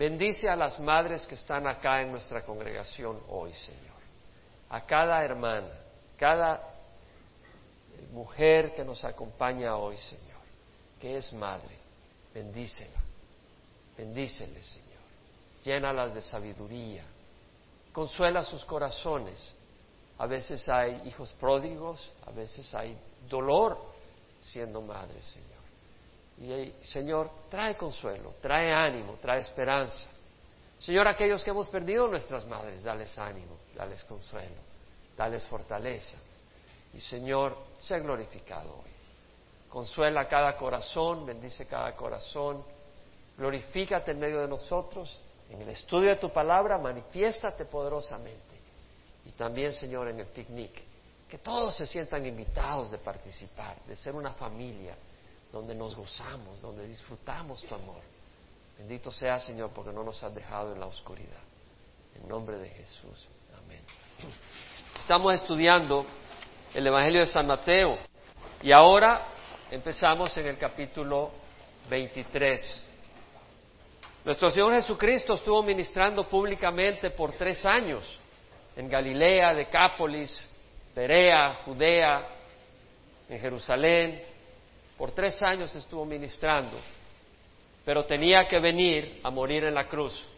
Bendice a las madres que están acá en nuestra congregación hoy, Señor. A cada hermana, cada mujer que nos acompaña hoy, Señor, que es madre. Bendícela. Bendícele, Señor. Llénalas de sabiduría. Consuela sus corazones. A veces hay hijos pródigos, a veces hay dolor siendo madre, Señor. Y Señor, trae consuelo, trae ánimo, trae esperanza. Señor, aquellos que hemos perdido nuestras madres, dales ánimo, dales consuelo, dales fortaleza. Y Señor, sé glorificado hoy. Consuela cada corazón, bendice cada corazón, glorifícate en medio de nosotros, en el estudio de tu palabra, manifiéstate poderosamente. Y también, Señor, en el picnic, que todos se sientan invitados de participar, de ser una familia, donde nos gozamos, donde disfrutamos tu amor. Bendito sea, Señor, porque no nos has dejado en la oscuridad. En nombre de Jesús. Amén. Estamos estudiando el Evangelio de San Mateo y ahora empezamos en el capítulo 23. Nuestro Señor Jesucristo estuvo ministrando públicamente por tres años en Galilea, Decápolis, Perea, Judea, en Jerusalén, por tres años estuvo ministrando, pero tenía que venir a morir en la cruz.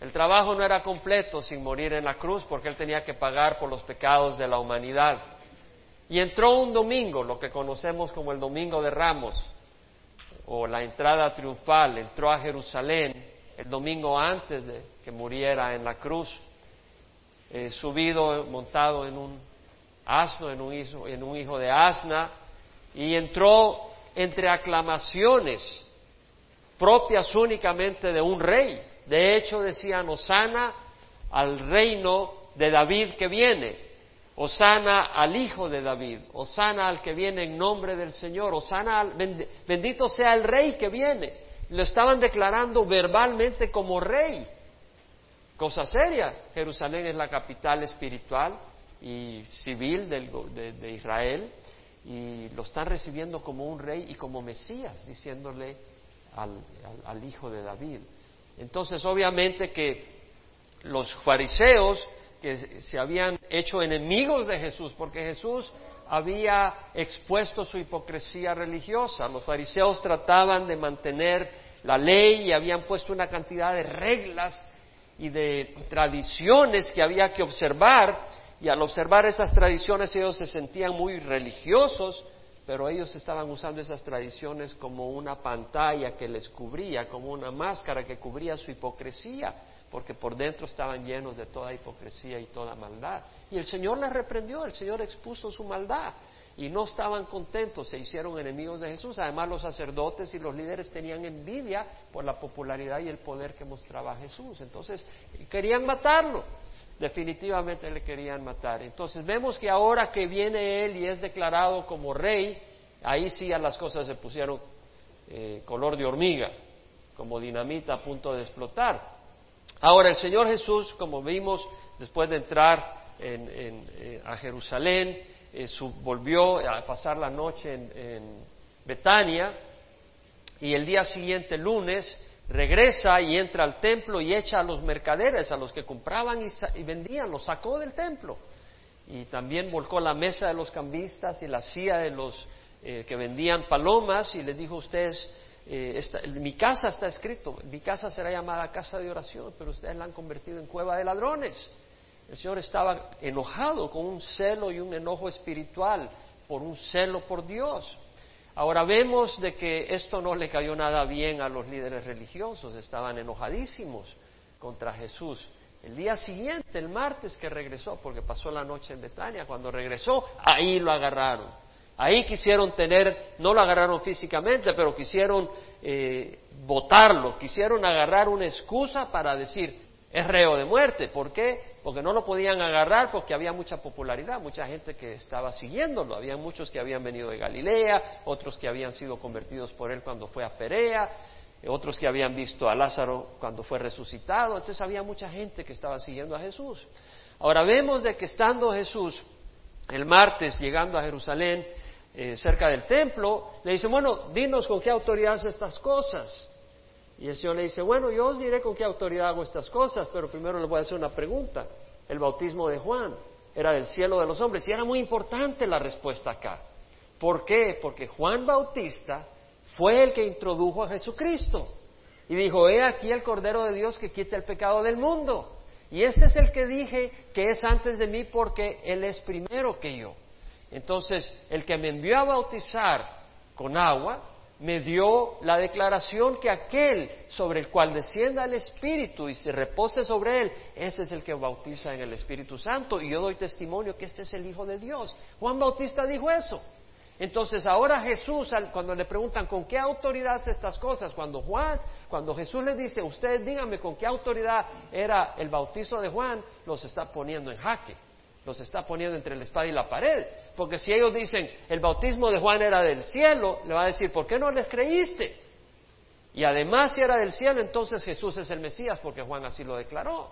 El trabajo no era completo sin morir en la cruz porque él tenía que pagar por los pecados de la humanidad. Y entró un domingo, lo que conocemos como el Domingo de Ramos, o la entrada triunfal, entró a Jerusalén el domingo antes de que muriera en la cruz, eh, subido, montado en un asno, en un, hijo, en un hijo de asna, y entró entre aclamaciones propias únicamente de un rey. De hecho, decían, Osana al reino de David que viene, Osana al hijo de David, Osana al que viene en nombre del Señor, Osana al, bendito sea el rey que viene. Lo estaban declarando verbalmente como rey. Cosa seria, Jerusalén es la capital espiritual y civil de Israel y lo están recibiendo como un rey y como Mesías, diciéndole al, hijo de David. Entonces, obviamente que los fariseos que se habían hecho enemigos de Jesús, porque Jesús había expuesto su hipocresía religiosa. Los fariseos trataban de mantener la ley y habían puesto una cantidad de reglas y de tradiciones que había que observar y al observar esas tradiciones ellos se sentían muy religiosos, pero ellos estaban usando esas tradiciones como una pantalla que les cubría, como una máscara que cubría su hipocresía, porque por dentro estaban llenos de toda hipocresía y toda maldad. Y el Señor les reprendió, el Señor expuso su maldad y no estaban contentos, se hicieron enemigos de Jesús. Además los sacerdotes y los líderes tenían envidia por la popularidad y el poder que mostraba Jesús. Entonces querían matarlo definitivamente le querían matar. Entonces vemos que ahora que viene él y es declarado como rey, ahí sí ya las cosas se pusieron eh, color de hormiga, como dinamita a punto de explotar. Ahora el Señor Jesús, como vimos después de entrar eh, a Jerusalén, eh, volvió a pasar la noche en Betania y el día siguiente, lunes, regresa y entra al templo y echa a los mercaderes, a los que compraban y, vendían, los sacó del templo. Y también volcó la mesa de los cambistas y la silla de los eh, que vendían palomas y les dijo a ustedes, eh, mi casa está escrito, mi casa será llamada casa de oración, pero ustedes la han convertido en cueva de ladrones. El Señor estaba enojado con un celo y un enojo espiritual por un celo por Dios. Ahora vemos de que esto no le cayó nada bien a los líderes religiosos, estaban enojadísimos contra Jesús. El día siguiente, el martes que regresó, porque pasó la noche en Betania, cuando regresó, ahí lo agarraron. Ahí quisieron tener, no lo agarraron físicamente, pero quisieron eh, votarlo, quisieron agarrar una excusa para decir, es reo de muerte. ¿Por qué? Porque no lo podían agarrar porque había mucha popularidad, mucha gente que estaba siguiéndolo. Había muchos que habían venido de Galilea, otros que habían sido convertidos por él cuando fue a Perea, otros que habían visto a Lázaro cuando fue resucitado. Entonces había mucha gente que estaba siguiendo a Jesús. Ahora vemos de que estando Jesús el martes llegando a Jerusalén, eh, cerca del templo, le dice, bueno, dinos con qué autoridad estas cosas. Y el Señor le dice, bueno, yo os diré con qué autoridad hago estas cosas, pero primero le voy a hacer una pregunta. El bautismo de Juan era del cielo de los hombres y era muy importante la respuesta acá. ¿Por qué? Porque Juan Bautista fue el que introdujo a Jesucristo y dijo, he aquí el Cordero de Dios que quita el pecado del mundo. Y este es el que dije que es antes de mí porque Él es primero que yo. Entonces, el que me envió a bautizar con agua, me dio la declaración que aquel sobre el cual descienda el Espíritu y se repose sobre él, ese es el que bautiza en el Espíritu Santo. Y yo doy testimonio que este es el Hijo de Dios. Juan Bautista dijo eso. Entonces ahora Jesús, cuando le preguntan con qué autoridad hace estas cosas, cuando Juan, cuando Jesús le dice, ustedes díganme con qué autoridad era el bautizo de Juan, los está poniendo en jaque, los está poniendo entre la espada y la pared. Porque si ellos dicen, el bautismo de Juan era del cielo, le va a decir, ¿por qué no les creíste? Y además si era del cielo, entonces Jesús es el Mesías, porque Juan así lo declaró.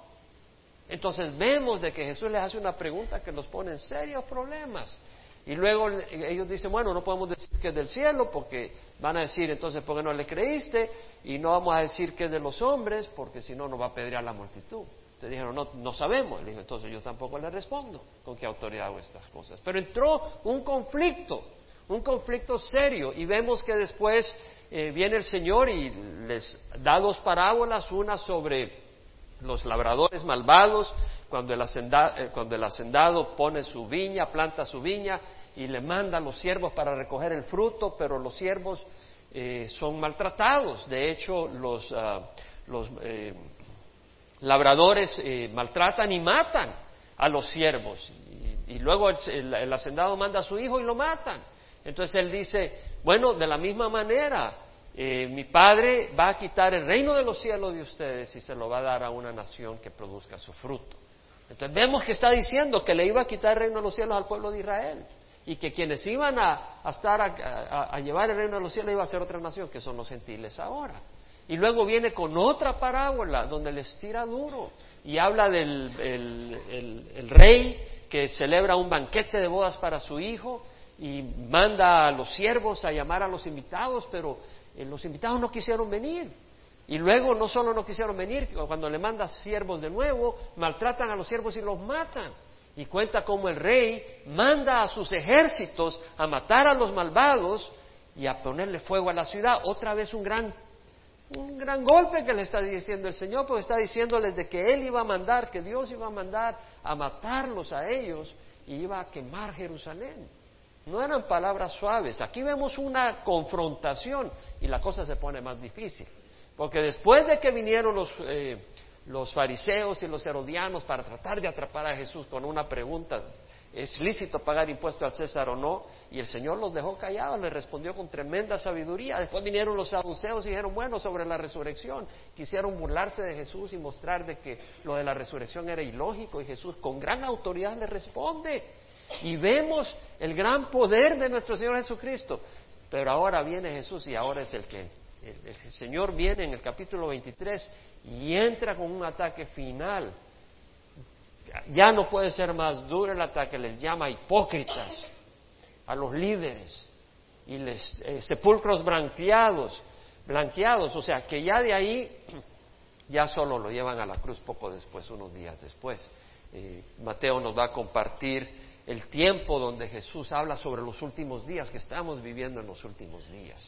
Entonces vemos de que Jesús les hace una pregunta que los pone en serios problemas. Y luego ellos dicen, bueno, no podemos decir que es del cielo porque van a decir, entonces, ¿por qué no le creíste? Y no vamos a decir que es de los hombres porque si no nos va a pedir a la multitud. Entonces dijeron, no, no sabemos. Le dijo, entonces yo tampoco le respondo con qué autoridad hago estas cosas. Pero entró un conflicto, un conflicto serio. Y vemos que después eh, viene el Señor y les da dos parábolas, una sobre los labradores malvados, cuando el, eh, cuando el hacendado pone su viña, planta su viña y le manda a los siervos para recoger el fruto, pero los siervos eh, son maltratados. De hecho, los, ah, eh, labradores eh, maltratan y matan a los siervos. Y, luego el, hacendado manda a su hijo y lo matan. Entonces él dice, bueno, de la misma manera, mi padre va a quitar el reino de los cielos de ustedes y se lo va a dar a una nación que produzca su fruto. Entonces vemos que está diciendo que le iba a quitar el reino de los cielos al pueblo de Israel y que quienes iban a, estar a, llevar el reino de los cielos iba a ser otra nación, que son los gentiles ahora. Y luego viene con otra parábola donde les tira duro y habla del el, rey que celebra un banquete de bodas para su hijo y manda a los siervos a llamar a los invitados, pero eh, los invitados no quisieron venir. Y luego no solo no quisieron venir, cuando le manda siervos de nuevo, maltratan a los siervos y los matan y cuenta cómo el rey manda a sus ejércitos a matar a los malvados y a ponerle fuego a la ciudad. Otra vez un gran, un gran golpe que le está diciendo el Señor, porque está diciéndoles de que Él iba a mandar, que Dios iba a mandar a matarlos a ellos y iba a quemar Jerusalén. No eran palabras suaves. Aquí vemos una confrontación y la cosa se pone más difícil. Porque después de que vinieron los, eh, los fariseos y los herodianos para tratar de atrapar a Jesús con una pregunta, ¿es lícito pagar impuesto al César o no? Y el Señor los dejó callados, les respondió con tremenda sabiduría. Después vinieron los saduceos y dijeron, bueno, sobre la resurrección, quisieron burlarse de Jesús y mostrar de que lo de la resurrección era ilógico y Jesús con gran autoridad le responde. Y vemos el gran poder de nuestro Señor Jesucristo. Pero ahora viene Jesús y ahora es el que el, Señor viene en el capítulo 23 y entra con un ataque final. Ya no puede ser más duro el ataque, les llama hipócritas a los líderes y les eh, sepulcros blanqueados, blanqueados, o sea que ya de ahí ya solo lo llevan a la cruz poco después, unos días después. Eh, Mateo nos va a compartir el tiempo donde Jesús habla sobre los últimos días, que estamos viviendo en los últimos días.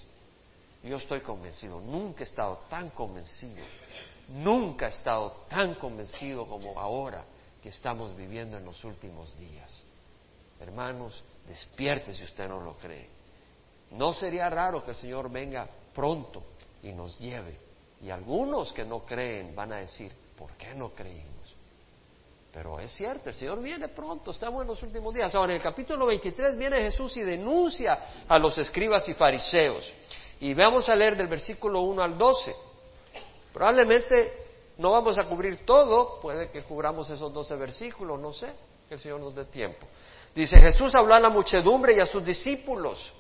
Yo estoy convencido, nunca he estado tan convencido, nunca he estado tan convencido como ahora que estamos viviendo en los últimos días. Hermanos, despierte si usted no lo cree. No sería raro que el Señor venga pronto y nos lleve. Y algunos que no creen van a decir, ¿por qué no creímos? Pero es cierto, el Señor viene pronto, estamos en los últimos días. Ahora, en el capítulo 23 viene Jesús y denuncia a los escribas y fariseos. Y vamos a leer del versículo 1 al 12. Probablemente no vamos a cubrir todo, puede que cubramos esos 12 versículos, no sé, que el Señor nos dé tiempo. Dice, Jesús habló a la muchedumbre y a sus discípulos,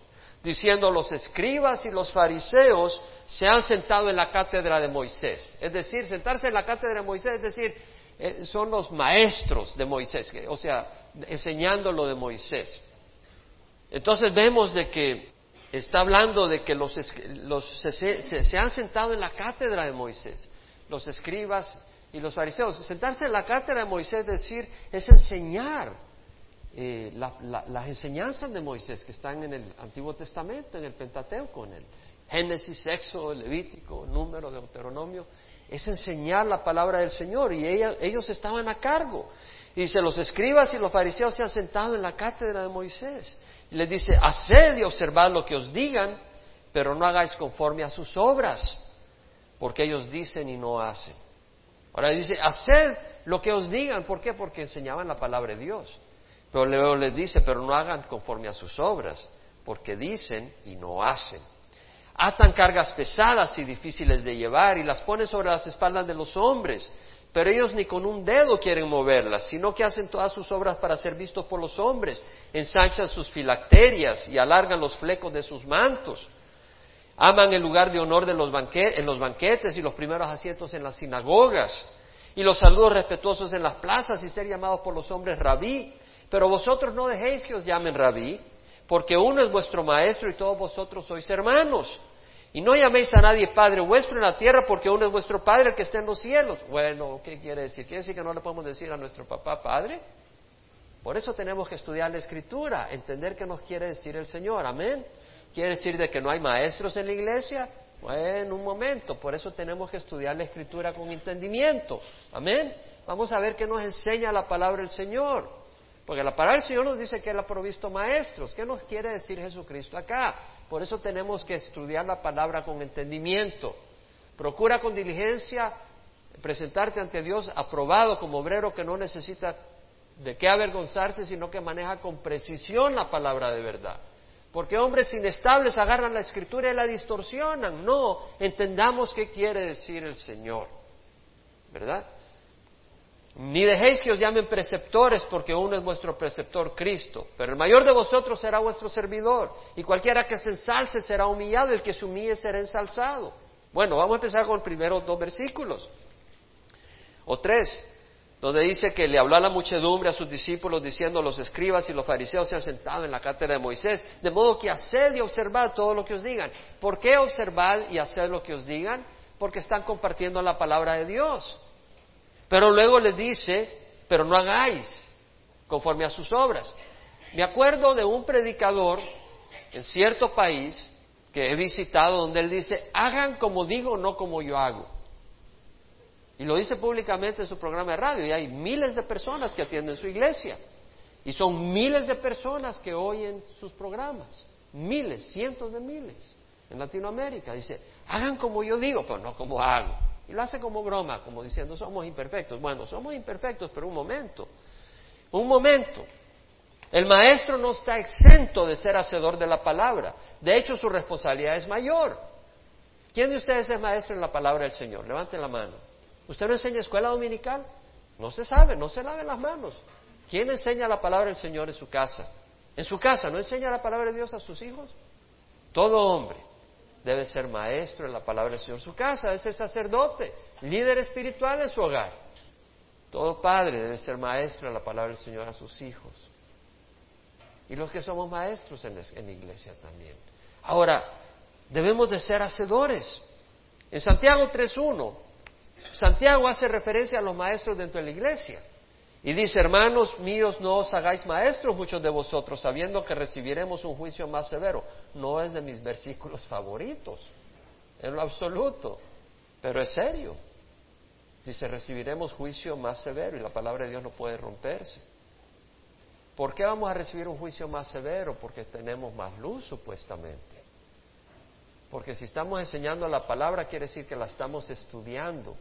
diciendo, los escribas y los fariseos se han sentado en la cátedra de Moisés. Es decir, sentarse en la cátedra de Moisés, es decir, eh, son los maestros de Moisés, o sea, enseñando lo de Moisés. Entonces vemos de que está hablando de que los, se, han sentado en la cátedra de Moisés, los escribas y los fariseos. Sentarse en la cátedra de Moisés, decir, es enseñar eh, las enseñanzas de Moisés que están en el Antiguo Testamento, en el Pentateuco, en el Génesis, Éxodo, Levítico, Número, Deuteronomio. Es enseñar la palabra del Señor y ellos estaban a cargo. Y dice, los escribas y los fariseos se han sentado en la cátedra de Moisés. Y les dice, haced y observad lo que os digan, pero no hagáis conforme a sus obras, porque ellos dicen y no hacen. Ahora dice, haced lo que os digan, ¿por qué? Porque enseñaban la palabra de Dios. Pero luego les dice, pero no hagan conforme a sus obras, porque dicen y no hacen. Atan cargas pesadas y difíciles de llevar y las ponen sobre las espaldas de los hombres pero ellos ni con un dedo quieren moverlas, sino que hacen todas sus obras para ser vistos por los hombres, ensanchan sus filacterias y alargan los flecos de sus mantos. Aman el lugar de honor de los en los banquetes y los primeros asientos en las sinagogas, y los saludos respetuosos en las plazas y ser llamados por los hombres rabí. Pero vosotros no dejéis que os llamen rabí, porque uno es vuestro maestro y todos vosotros sois hermanos. Y no llaméis a nadie Padre vuestro en la tierra porque uno es vuestro Padre el que está en los cielos. Bueno, ¿qué quiere decir? ¿Quiere decir que no le podemos decir a nuestro papá Padre? Por eso tenemos que estudiar la Escritura, entender qué nos quiere decir el Señor. Amén. ¿Quiere decir de que no hay maestros en la iglesia? Bueno, un momento. Por eso tenemos que estudiar la Escritura con entendimiento. Amén. Vamos a ver qué nos enseña la palabra del Señor. Porque la palabra del Señor nos dice que Él ha provisto maestros. ¿Qué nos quiere decir Jesucristo acá? Por eso tenemos que estudiar la palabra con entendimiento. Procura con diligencia presentarte ante Dios aprobado como obrero que no necesita de qué avergonzarse, sino que maneja con precisión la palabra de verdad. Porque hombres inestables agarran la escritura y la distorsionan. No, entendamos qué quiere decir el Señor. ¿Verdad? Ni dejéis que os llamen preceptores, porque uno es vuestro preceptor Cristo. Pero el mayor de vosotros será vuestro servidor. Y cualquiera que se ensalce será humillado, el que se humille será ensalzado. Bueno, vamos a empezar con los primeros dos versículos. O tres, donde dice que le habló a la muchedumbre, a sus discípulos, diciendo, los escribas y los fariseos se han sentado en la cátedra de Moisés, de modo que haced y observad todo lo que os digan. ¿Por qué observad y haced lo que os digan? Porque están compartiendo la palabra de Dios. Pero luego les dice, pero no hagáis conforme a sus obras. Me acuerdo de un predicador en cierto país que he visitado donde él dice, hagan como digo, no como yo hago. Y lo dice públicamente en su programa de radio y hay miles de personas que atienden su iglesia. Y son miles de personas que oyen sus programas. Miles, cientos de miles en Latinoamérica. Dice, hagan como yo digo, pero no como hago. Y lo hace como broma, como diciendo, somos imperfectos. Bueno, somos imperfectos, pero un momento, un momento. El maestro no está exento de ser hacedor de la palabra. De hecho, su responsabilidad es mayor. ¿Quién de ustedes es maestro en la palabra del Señor? Levanten la mano. ¿Usted no enseña escuela dominical? No se sabe, no se lave las manos. ¿Quién enseña la palabra del Señor en su casa? En su casa, ¿no enseña la palabra de Dios a sus hijos? Todo hombre debe ser maestro en la palabra del Señor en su casa, debe ser sacerdote, líder espiritual en su hogar. Todo padre debe ser maestro en la palabra del Señor a sus hijos. Y los que somos maestros en la, iglesia también. Ahora, debemos de ser hacedores. En Santiago 3.1, Santiago hace referencia a los maestros dentro de la iglesia. Y dice, hermanos míos, no os hagáis maestros muchos de vosotros, sabiendo que recibiremos un juicio más severo. No es de mis versículos favoritos, en lo absoluto, pero es serio. Dice, recibiremos juicio más severo y la palabra de Dios no puede romperse. ¿Por qué vamos a recibir un juicio más severo? Porque tenemos más luz, supuestamente. Porque si estamos enseñando la palabra, quiere decir que la estamos estudiando.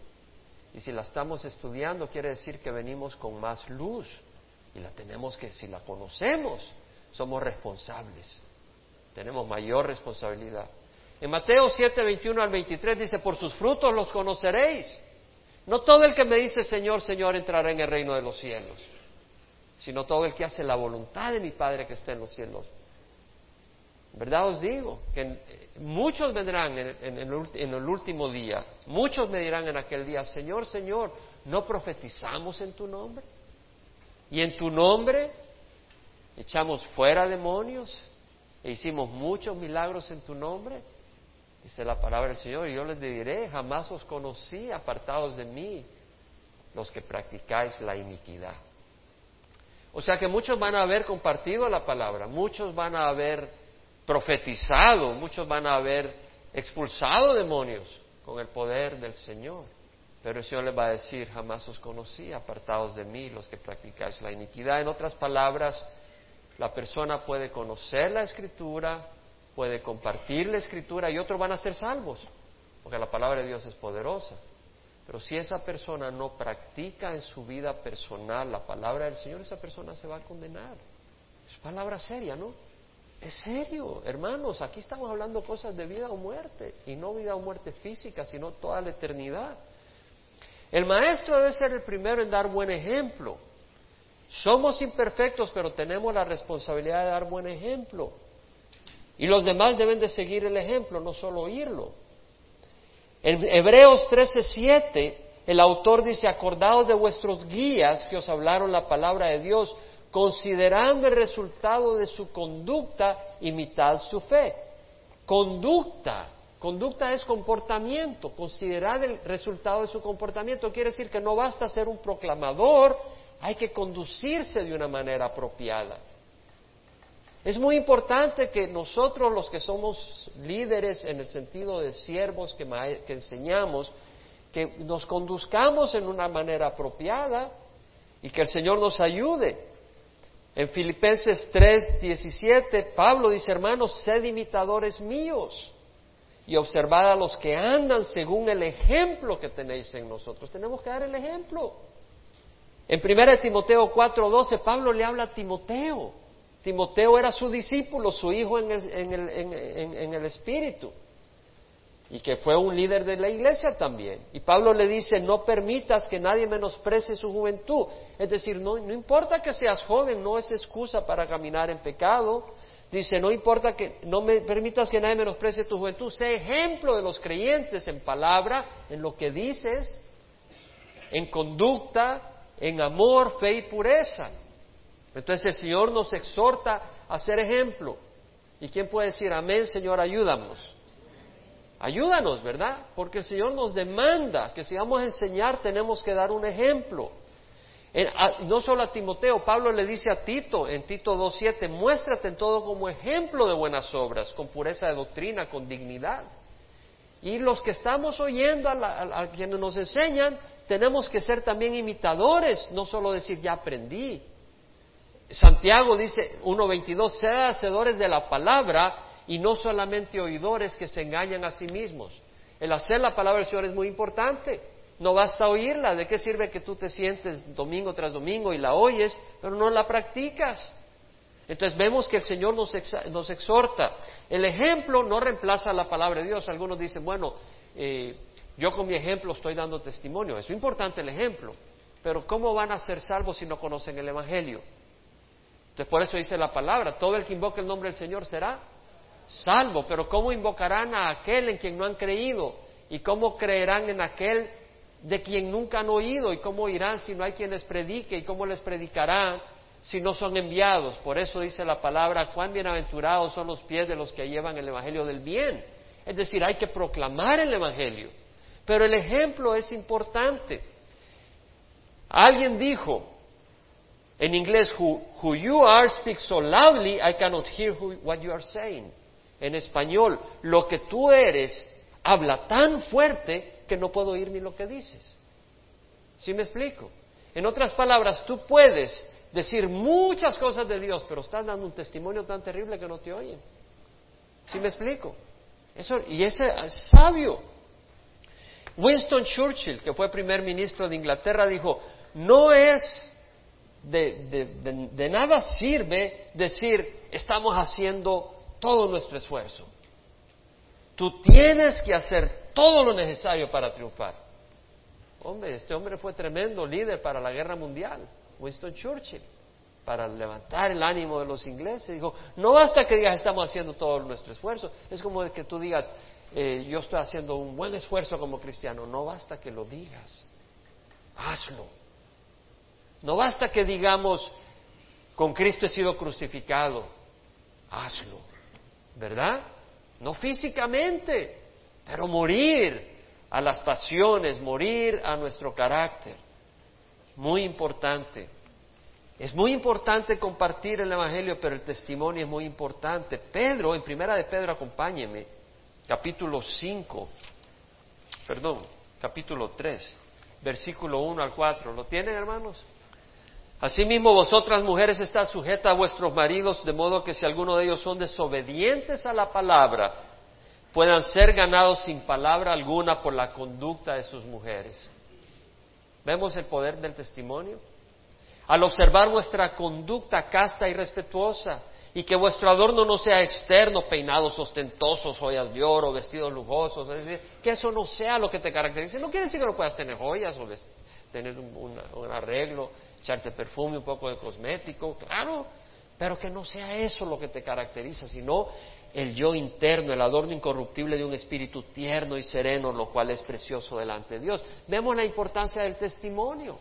Y si la estamos estudiando, quiere decir que venimos con más luz. Y la tenemos que, si la conocemos, somos responsables. Tenemos mayor responsabilidad. En Mateo 7, 21 al 23 dice, por sus frutos los conoceréis. No todo el que me dice Señor, Señor entrará en el reino de los cielos, sino todo el que hace la voluntad de mi Padre que está en los cielos. ¿Verdad os digo? Que muchos vendrán en, el último día, muchos me dirán en aquel día, Señor, Señor, ¿no profetizamos en tu nombre? ¿Y en tu nombre echamos fuera demonios? e hicimos muchos milagros en tu nombre, dice la palabra del Señor, y yo les diré, jamás os conocí apartados de mí, los que practicáis la iniquidad. O sea que muchos van a haber compartido la palabra, muchos van a haber profetizado, muchos van a haber expulsado demonios con el poder del Señor. Pero el Señor les va a decir, jamás os conocí, apartados de mí, los que practicáis la iniquidad. En otras palabras, la persona puede conocer la escritura, puede compartir la escritura y otros van a ser salvos, porque la palabra de Dios es poderosa. Pero si esa persona no practica en su vida personal la palabra del Señor, esa persona se va a condenar. Es palabra seria, ¿no? Es serio, hermanos, aquí estamos hablando cosas de vida o muerte, y no vida o muerte física, sino toda la eternidad. El maestro debe ser el primero en dar buen ejemplo. Somos imperfectos, pero tenemos la responsabilidad de dar buen ejemplo. Y los demás deben de seguir el ejemplo, no solo oírlo. En Hebreos 13:7, el autor dice, acordaos de vuestros guías que os hablaron la palabra de Dios, considerando el resultado de su conducta, imitad su fe. Conducta, conducta es comportamiento, considerar el resultado de su comportamiento quiere decir que no basta ser un proclamador, hay que conducirse de una manera apropiada. Es muy importante que nosotros los que somos líderes en el sentido de siervos que, enseñamos, que nos conduzcamos en una manera apropiada y que el Señor nos ayude. En Filipenses 3, 17, Pablo dice, hermanos, sed imitadores míos y observad a los que andan según el ejemplo que tenéis en nosotros. Tenemos que dar el ejemplo. En 1 Timoteo 4, 12, Pablo le habla a Timoteo Timoteo era su discípulo, su hijo en el, Espíritu, y que fue un líder de la iglesia también. Y Pablo le dice, no permitas que nadie menosprecie su juventud. Es decir, no, no importa que seas joven, no es excusa para caminar en pecado. Dice, no importa que, no me permitas que nadie menosprecie tu juventud. Sé ejemplo de los creyentes en palabra, en lo que dices, en conducta, en amor, fe y pureza. Entonces el Señor nos exhorta a ser ejemplo. ¿Y quién puede decir, amén, Señor, ayúdanos? Ayúdanos, ¿verdad? Porque el Señor nos demanda que si vamos a enseñar tenemos que dar un ejemplo. no solo a Timoteo, Pablo le dice a Tito en Tito 2.7, muéstrate en todo como ejemplo de buenas obras, con pureza de doctrina, con dignidad. Y los que estamos oyendo a, a quienes nos enseñan, tenemos que ser también imitadores, no solo decir ya aprendí, Santiago dice 1.22, sed hacedores de la palabra y no solamente oidores que se engañan a sí mismos. El hacer la palabra del Señor es muy importante. No basta oírla. ¿De qué sirve que tú te sientes domingo tras domingo y la oyes, pero no la practicas? Entonces vemos que el Señor nos, nos exhorta. El ejemplo no reemplaza la palabra de Dios. Algunos dicen, bueno, eh, yo con mi ejemplo estoy dando testimonio. Es importante el ejemplo. Pero ¿cómo van a ser salvos si no conocen el Evangelio? Entonces, por eso dice la palabra, todo el que invoque el nombre del Señor será salvo. Pero ¿cómo invocarán a aquel en quien no han creído? ¿Y cómo creerán en aquel de quien nunca han oído? ¿Y cómo irán si no hay quien les predique? ¿Y cómo les predicarán si no son enviados? Por eso dice la palabra, cuán bienaventurados son los pies de los que llevan el Evangelio del bien. Es decir, hay que proclamar el Evangelio. Pero el ejemplo es importante. Alguien dijo, en inglés, who, you are speaks so loudly, I cannot hear what you are saying. En español, lo que tú eres habla tan fuerte que no puedo oír ni lo que dices. ¿Sí me explico? En otras palabras, tú puedes decir muchas cosas de Dios, pero estás dando un testimonio tan terrible que no te oyen. ¿Sí me explico? Eso, y ese es sabio. Winston Churchill, que fue primer ministro de Inglaterra, dijo, no es de, nada sirve decir estamos haciendo todo nuestro esfuerzo. Tú tienes que hacer todo lo necesario para triunfar. Hombre, este hombre fue tremendo líder para la guerra mundial, Winston Churchill, para levantar el ánimo de los ingleses. Dijo, no basta que digas estamos haciendo todo nuestro esfuerzo, es como que tú digas, eh, yo estoy haciendo un buen esfuerzo como cristiano, no basta que lo digas, hazlo. No basta que digamos, con Cristo he sido crucificado, hazlo. ¿Verdad? No físicamente, pero morir a las pasiones, morir a nuestro carácter. Muy importante. Es muy importante compartir el Evangelio, pero el testimonio es muy importante. Pedro, en primera de Pedro, acompáñeme, capítulo 5, perdón, capítulo 3, versículo 1 al 4. ¿Lo tienen, hermanos? Asimismo, vosotras mujeres estad sujetas a vuestros maridos, de modo que si alguno de ellos son desobedientes a la palabra, puedan ser ganados sin palabra alguna por la conducta de sus mujeres. ¿Vemos el poder del testimonio? Al observar vuestra conducta casta y respetuosa, y que vuestro adorno no sea externo, peinados ostentosos, joyas de oro, vestidos lujosos, es decir, que eso no sea lo que te caracterice. No quiere decir que no puedas tener joyas o tener un, un arreglo, echarte perfume, un poco de cosmético, claro, pero que no sea eso lo que te caracteriza, sino el yo interno, el adorno incorruptible de un espíritu tierno y sereno, lo cual es precioso delante de Dios. Vemos la importancia del testimonio.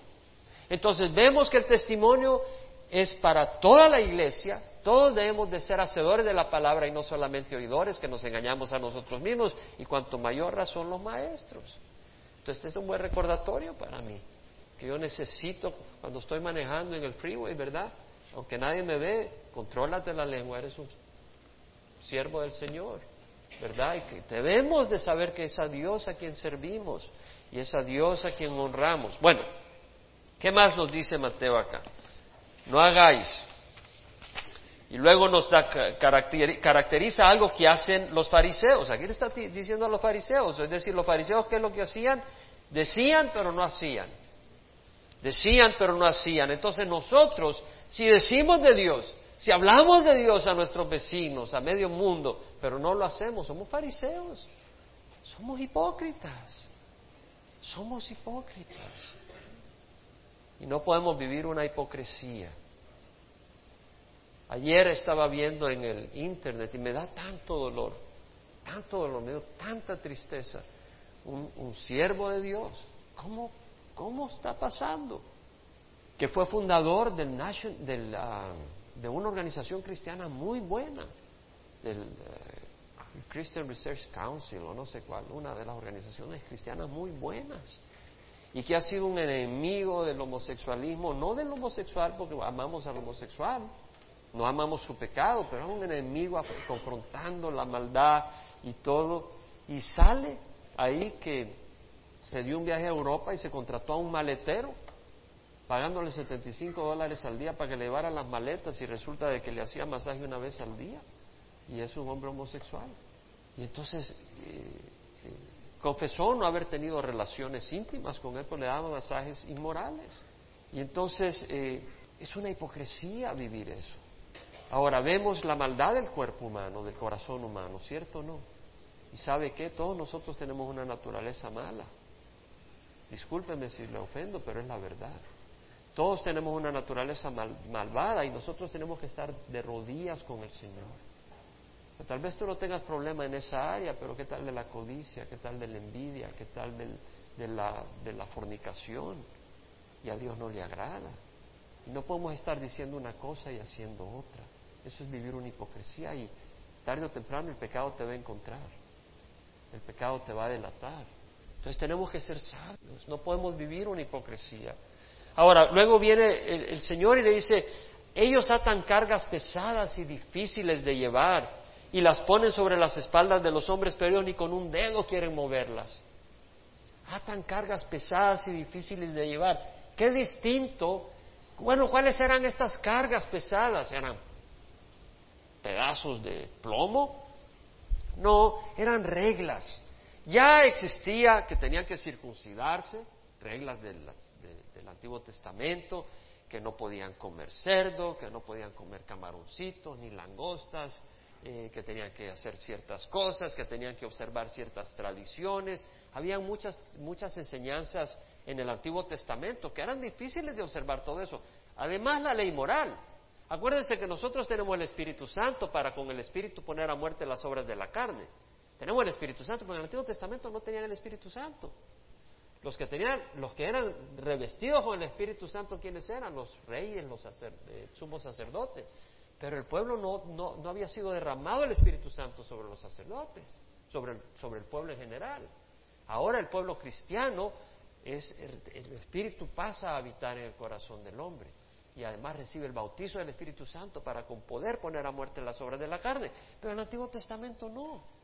Entonces vemos que el testimonio es para toda la iglesia, todos debemos de ser hacedores de la palabra y no solamente oidores que nos engañamos a nosotros mismos y cuanto mayor razón los maestros. Entonces este es un buen recordatorio para mí, que yo necesito cuando estoy manejando en el freeway, ¿verdad? Aunque nadie me ve, contrólate la lengua, eres un siervo del Señor, ¿verdad? Y que debemos de saber que es a Dios a quien servimos y es a Dios a quien honramos. Bueno, ¿qué más nos dice Mateo acá? No hagáis. Y luego nos da, caracteriza algo que hacen los fariseos. Aquí le está diciendo a los fariseos, es decir, los fariseos, ¿qué es lo que hacían? Decían, pero no hacían. Decían, pero no hacían. Entonces nosotros, si decimos de Dios, si hablamos de Dios a nuestros vecinos, a medio mundo, pero no lo hacemos, somos fariseos, somos hipócritas, somos hipócritas. Y no podemos vivir una hipocresía. Ayer estaba viendo en el internet y me da tanto dolor, tanto dolor, me dio tanta tristeza. Un, siervo de Dios, ¿cómo, ¿cómo está pasando? Que fue fundador del, del de una organización cristiana muy buena, del eh, Christian Research Council o no sé cuál, una de las organizaciones cristianas muy buenas, y que ha sido un enemigo del homosexualismo, no del homosexual porque amamos al homosexual, no amamos su pecado, pero es un enemigo confrontando la maldad y todo, y sale ahí que se dio un viaje a Europa y se contrató a un maletero pagándole 75 dólares al día para que le llevara las maletas y resulta de que le hacía masaje una vez al día y es un hombre homosexual. Y entonces eh, eh, confesó no haber tenido relaciones íntimas con él, pues le daba masajes inmorales. Y entonces eh, es una hipocresía vivir eso. Ahora vemos la maldad del cuerpo humano, del corazón humano, ¿cierto o no? Y sabe que todos nosotros tenemos una naturaleza mala. Discúlpeme si le ofendo, pero es la verdad. Todos tenemos una naturaleza malvada y nosotros tenemos que estar de rodillas con el Señor. tal vez tú no tengas problema en esa área, pero ¿qué tal de la codicia? ¿Qué tal de la envidia? ¿Qué tal de, la, de la fornicación? Y a Dios no le agrada. Y no podemos estar diciendo una cosa y haciendo otra. Eso es vivir una hipocresía y tarde o temprano el pecado te va a encontrar. El pecado te va a delatar. Entonces tenemos que ser sabios. No podemos vivir una hipocresía. Ahora, luego viene el, Señor y le dice, ellos atan cargas pesadas y difíciles de llevar y las ponen sobre las espaldas de los hombres, pero ellos ni con un dedo quieren moverlas. Atan cargas pesadas y difíciles de llevar. Qué distinto. Bueno, ¿cuáles eran estas cargas pesadas? ¿Eran pedazos de plomo? No, eran reglas. Ya existía que tenían que circuncidarse, reglas de las del Antiguo Testamento, que no podían comer cerdo, que no podían comer camaroncitos ni langostas, eh, que tenían que hacer ciertas cosas, que tenían que observar ciertas tradiciones. Había muchas, muchas enseñanzas en el Antiguo Testamento que eran difíciles de observar todo eso. Además, la ley moral. Acuérdense que nosotros tenemos el Espíritu Santo para con el Espíritu poner a muerte las obras de la carne. Tenemos el Espíritu Santo, pero en el Antiguo Testamento no tenían el Espíritu Santo. Los que tenían, los que eran revestidos con el Espíritu Santo, ¿quiénes eran? Los reyes, los eh, sumos sacerdotes. Pero el pueblo no, no, no había sido derramado el Espíritu Santo sobre los sacerdotes, sobre el, sobre el pueblo en general. Ahora el pueblo cristiano es el, Espíritu pasa a habitar en el corazón del hombre y además recibe el bautizo del Espíritu Santo para con poder poner a muerte las obras de la carne. Pero en el Antiguo Testamento no.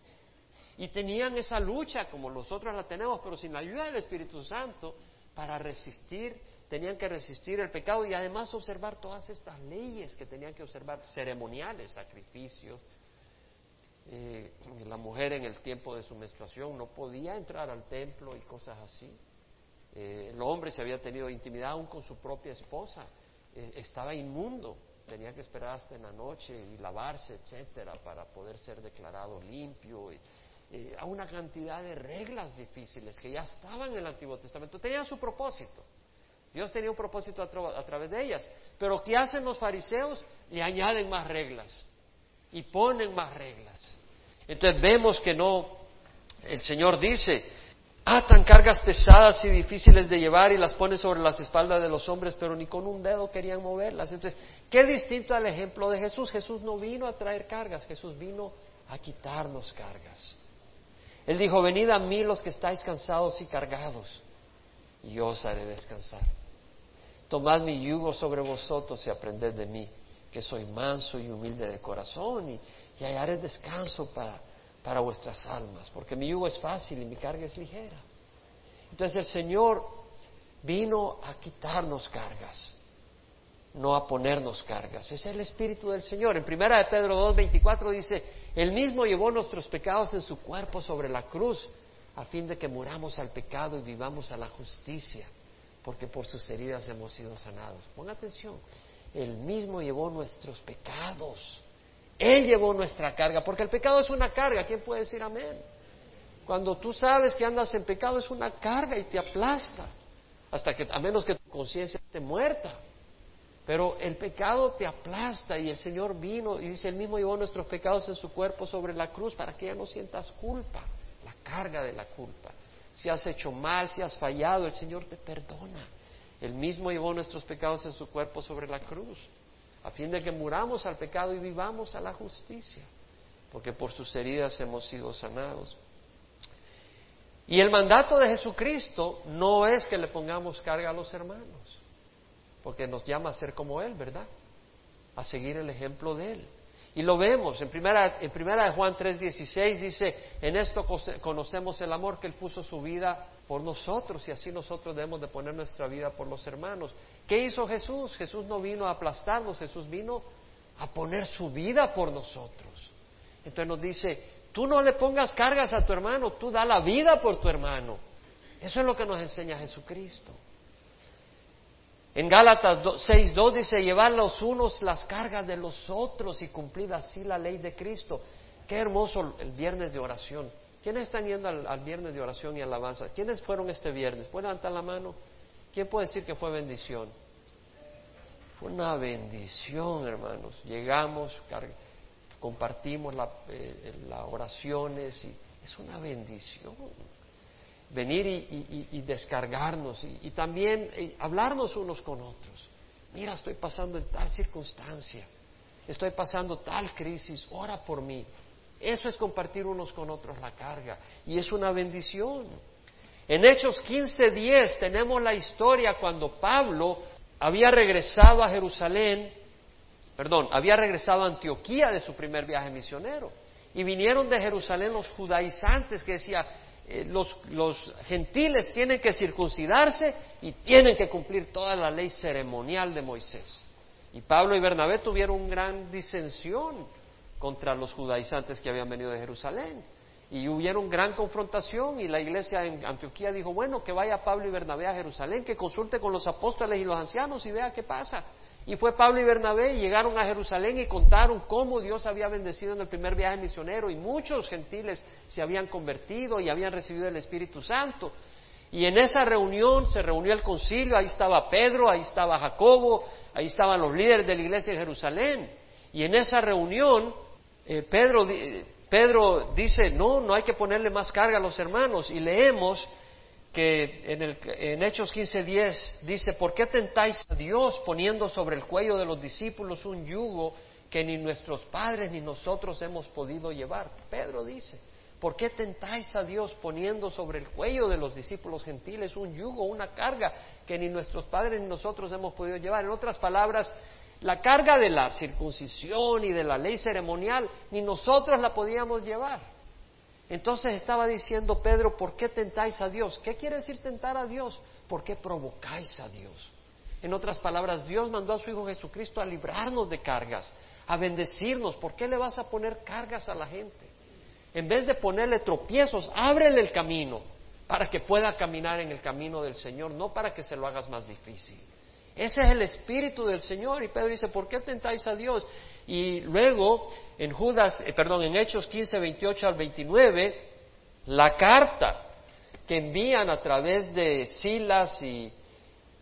Y tenían esa lucha como nosotros la tenemos, pero sin la ayuda del Espíritu Santo para resistir, tenían que resistir el pecado y además observar todas estas leyes que tenían que observar, ceremoniales, sacrificios. Eh, la mujer en el tiempo de su menstruación no podía entrar al templo y cosas así. Eh, el hombre se había tenido intimidad aún con su propia esposa, eh, estaba inmundo, tenía que esperar hasta en la noche y lavarse, etcétera, para poder ser declarado limpio. Y, eh, a una cantidad de reglas difíciles que ya estaban en el Antiguo Testamento, tenían su propósito. Dios tenía un propósito a, a través de ellas. Pero ¿qué hacen los fariseos? Le añaden más reglas y ponen más reglas. Entonces vemos que no, el Señor dice, atan cargas pesadas y difíciles de llevar y las ponen sobre las espaldas de los hombres, pero ni con un dedo querían moverlas. Entonces, qué distinto al ejemplo de Jesús. Jesús no vino a traer cargas, Jesús vino a quitarnos cargas. Él dijo, venid a mí los que estáis cansados y cargados, y yo os haré descansar. Tomad mi yugo sobre vosotros y aprended de mí, que soy manso y humilde de corazón, y, y hallaré descanso para para vuestras almas, porque mi yugo es fácil y mi carga es ligera. Entonces el Señor vino a quitarnos cargas, no a ponernos cargas. Es el Espíritu del Señor. En primera de Pedro 2.24 dice, Él mismo llevó nuestros pecados en su cuerpo sobre la cruz, a fin de que muramos al pecado y vivamos a la justicia, porque por sus heridas hemos sido sanados. Pon atención, Él mismo llevó nuestros pecados él llevó nuestra carga, porque el pecado es una carga. ¿Quién puede decir amén? Cuando tú sabes que andas en pecado es una carga y te aplasta, hasta que a menos que tu conciencia esté muerta. Pero el pecado te aplasta y el Señor vino y dice, Él mismo llevó nuestros pecados en su cuerpo sobre la cruz para que ya no sientas culpa, la carga de la culpa. Si has hecho mal, si has fallado, el Señor te perdona. Él mismo llevó nuestros pecados en su cuerpo sobre la cruz a fin de que muramos al pecado y vivamos a la justicia, porque por sus heridas hemos sido sanados. Y el mandato de Jesucristo no es que le pongamos carga a los hermanos, porque nos llama a ser como Él, ¿verdad? A seguir el ejemplo de Él. Y lo vemos, en primera, en primera de Juan 3:16 dice, en esto conocemos el amor que Él puso su vida por nosotros y así nosotros debemos de poner nuestra vida por los hermanos. ¿Qué hizo Jesús? Jesús no vino a aplastarnos, Jesús vino a poner su vida por nosotros. Entonces nos dice, tú no le pongas cargas a tu hermano, tú da la vida por tu hermano. Eso es lo que nos enseña Jesucristo. En Gálatas 6.2 dice, llevar los unos las cargas de los otros y cumplir así la ley de Cristo. Qué hermoso el viernes de oración. ¿Quiénes están yendo al, viernes de oración y alabanza? ¿Quiénes fueron este viernes? ¿Pueden levantar la mano? ¿Quién puede decir que fue bendición? Fue una bendición, hermanos. Llegamos, compartimos las eh, oraciones y es una bendición venir y, descargarnos y, también eh, hablarnos unos con otros. Mira, estoy pasando en tal circunstancia, estoy pasando tal crisis, ora por mí. Eso es compartir unos con otros la carga y es una bendición. En Hechos 15:10 tenemos la historia cuando Pablo había regresado a Jerusalén, perdón, había regresado a Antioquía de su primer viaje misionero. Y vinieron de Jerusalén los judaizantes que decían, eh, los, gentiles tienen que circuncidarse y tienen que cumplir toda la ley ceremonial de Moisés. Y Pablo y Bernabé tuvieron una gran disensión contra los judaizantes que habían venido de Jerusalén. Y hubieron gran confrontación y la iglesia en Antioquía dijo, bueno, que vaya Pablo y Bernabé a Jerusalén, que consulte con los apóstoles y los ancianos y vea qué pasa. Y fue Pablo y Bernabé y llegaron a Jerusalén y contaron cómo Dios había bendecido en el primer viaje misionero y muchos gentiles se habían convertido y habían recibido el Espíritu Santo. Y en esa reunión se reunió el concilio, ahí estaba Pedro, ahí estaba Jacobo, ahí estaban los líderes de la iglesia de Jerusalén. Y en esa reunión eh, Pedro, Pedro dice, no, no hay que ponerle más carga a los hermanos. Y leemos que en, el, en Hechos 15:10 dice, ¿por qué tentáis a Dios poniendo sobre el cuello de los discípulos un yugo que ni nuestros padres ni nosotros hemos podido llevar. Pedro dice, ¿por qué tentáis a Dios poniendo sobre el cuello de los discípulos gentiles un yugo, una carga que ni nuestros padres ni nosotros hemos podido llevar? En otras palabras, la carga de la circuncisión y de la ley ceremonial, ni nosotros la podíamos llevar. Entonces estaba diciendo Pedro, ¿por qué tentáis a Dios? ¿Qué quiere decir tentar a Dios? ¿Por qué provocáis a Dios? En otras palabras, Dios mandó a su Hijo Jesucristo a librarnos de cargas, a bendecirnos. ¿Por qué le vas a poner cargas a la gente? En vez de ponerle tropiezos, ábrele el camino para que pueda caminar en el camino del Señor, no para que se lo hagas más difícil. Ese es el espíritu del Señor. Y Pedro dice, ¿por qué tentáis a Dios? Y luego, en Judas, eh, perdón, en Hechos 15, 28 al 29, la carta que envían a través de Silas y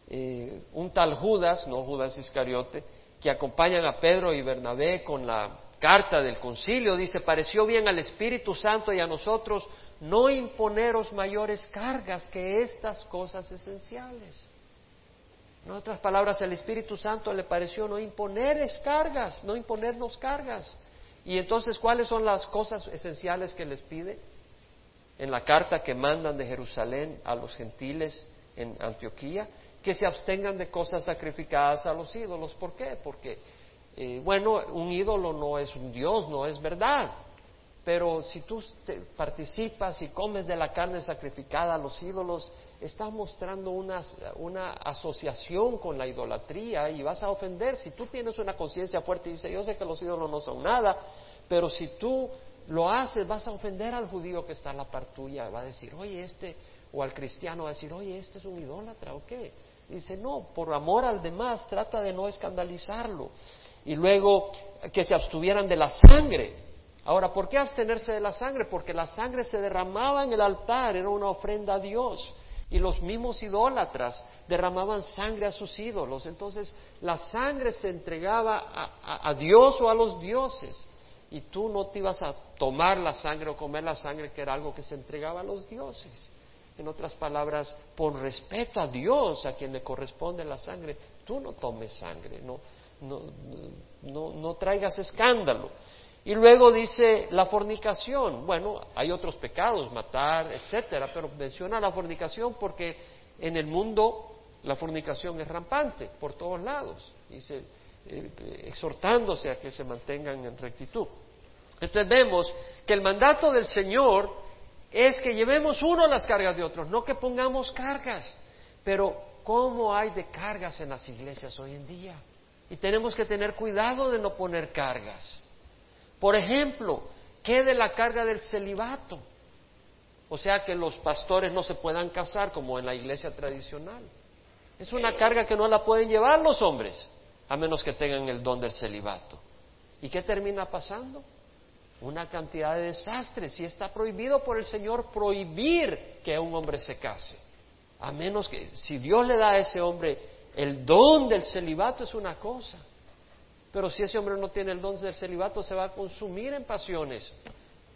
eh, un tal Judas, no Judas Iscariote, que acompañan a Pedro y Bernabé con la carta del concilio, dice, pareció bien al Espíritu Santo y a nosotros no imponeros mayores cargas que estas cosas esenciales. En otras palabras, al Espíritu Santo le pareció no imponer cargas, no imponernos cargas. Y entonces, ¿cuáles son las cosas esenciales que les pide? En la carta que mandan de Jerusalén a los gentiles en Antioquía, que se abstengan de cosas sacrificadas a los ídolos. ¿Por qué? Porque, eh, bueno, un ídolo no es un Dios, no es verdad. Pero si tú participas y comes de la carne sacrificada a los ídolos, estás mostrando una, asociación con la idolatría y vas a ofender. Si tú tienes una conciencia fuerte y dices, yo sé que los ídolos no son nada, pero si tú lo haces, vas a ofender al judío que está a la par tuya. Va a decir, oye, este, o al cristiano va a decir, oye, este es un idólatra o qué. Dice, no, por amor al demás, trata de no escandalizarlo. Y luego que se abstuvieran de la sangre. Ahora, ¿por qué abstenerse de la sangre? Porque la sangre se derramaba en el altar, era una ofrenda a Dios. Y los mismos idólatras derramaban sangre a sus ídolos. Entonces, la sangre se entregaba a, Dios o a los dioses. Y tú no te ibas a tomar la sangre o comer la sangre, que era algo que se entregaba a los dioses. En otras palabras, por respeto a Dios, a quien le corresponde la sangre, tú no tomes sangre, no, no, no, traigas escándalo. Y luego dice la fornicación. Bueno, hay otros pecados, matar, etcétera, pero menciona la fornicación porque en el mundo la fornicación es rampante por todos lados. Dice, eh, exhortándose a que se mantengan en rectitud. Entonces vemos que el mandato del Señor es que llevemos uno las cargas de otros, no que pongamos cargas. Pero ¿cómo hay de cargas en las iglesias hoy en día? Y tenemos que tener cuidado de no poner cargas. Por ejemplo, ¿qué de la carga del celibato? O sea, que los pastores no se puedan casar como en la iglesia tradicional. Es una carga que no la pueden llevar los hombres, a menos que tengan el don del celibato. ¿Y qué termina pasando? una cantidad de desastres y está prohibido por el Señor prohibir que un hombre se case. A menos que si Dios le da a ese hombre el don del celibato es una cosa, pero si ese hombre no tiene el don del celibato se va a consumir en pasiones,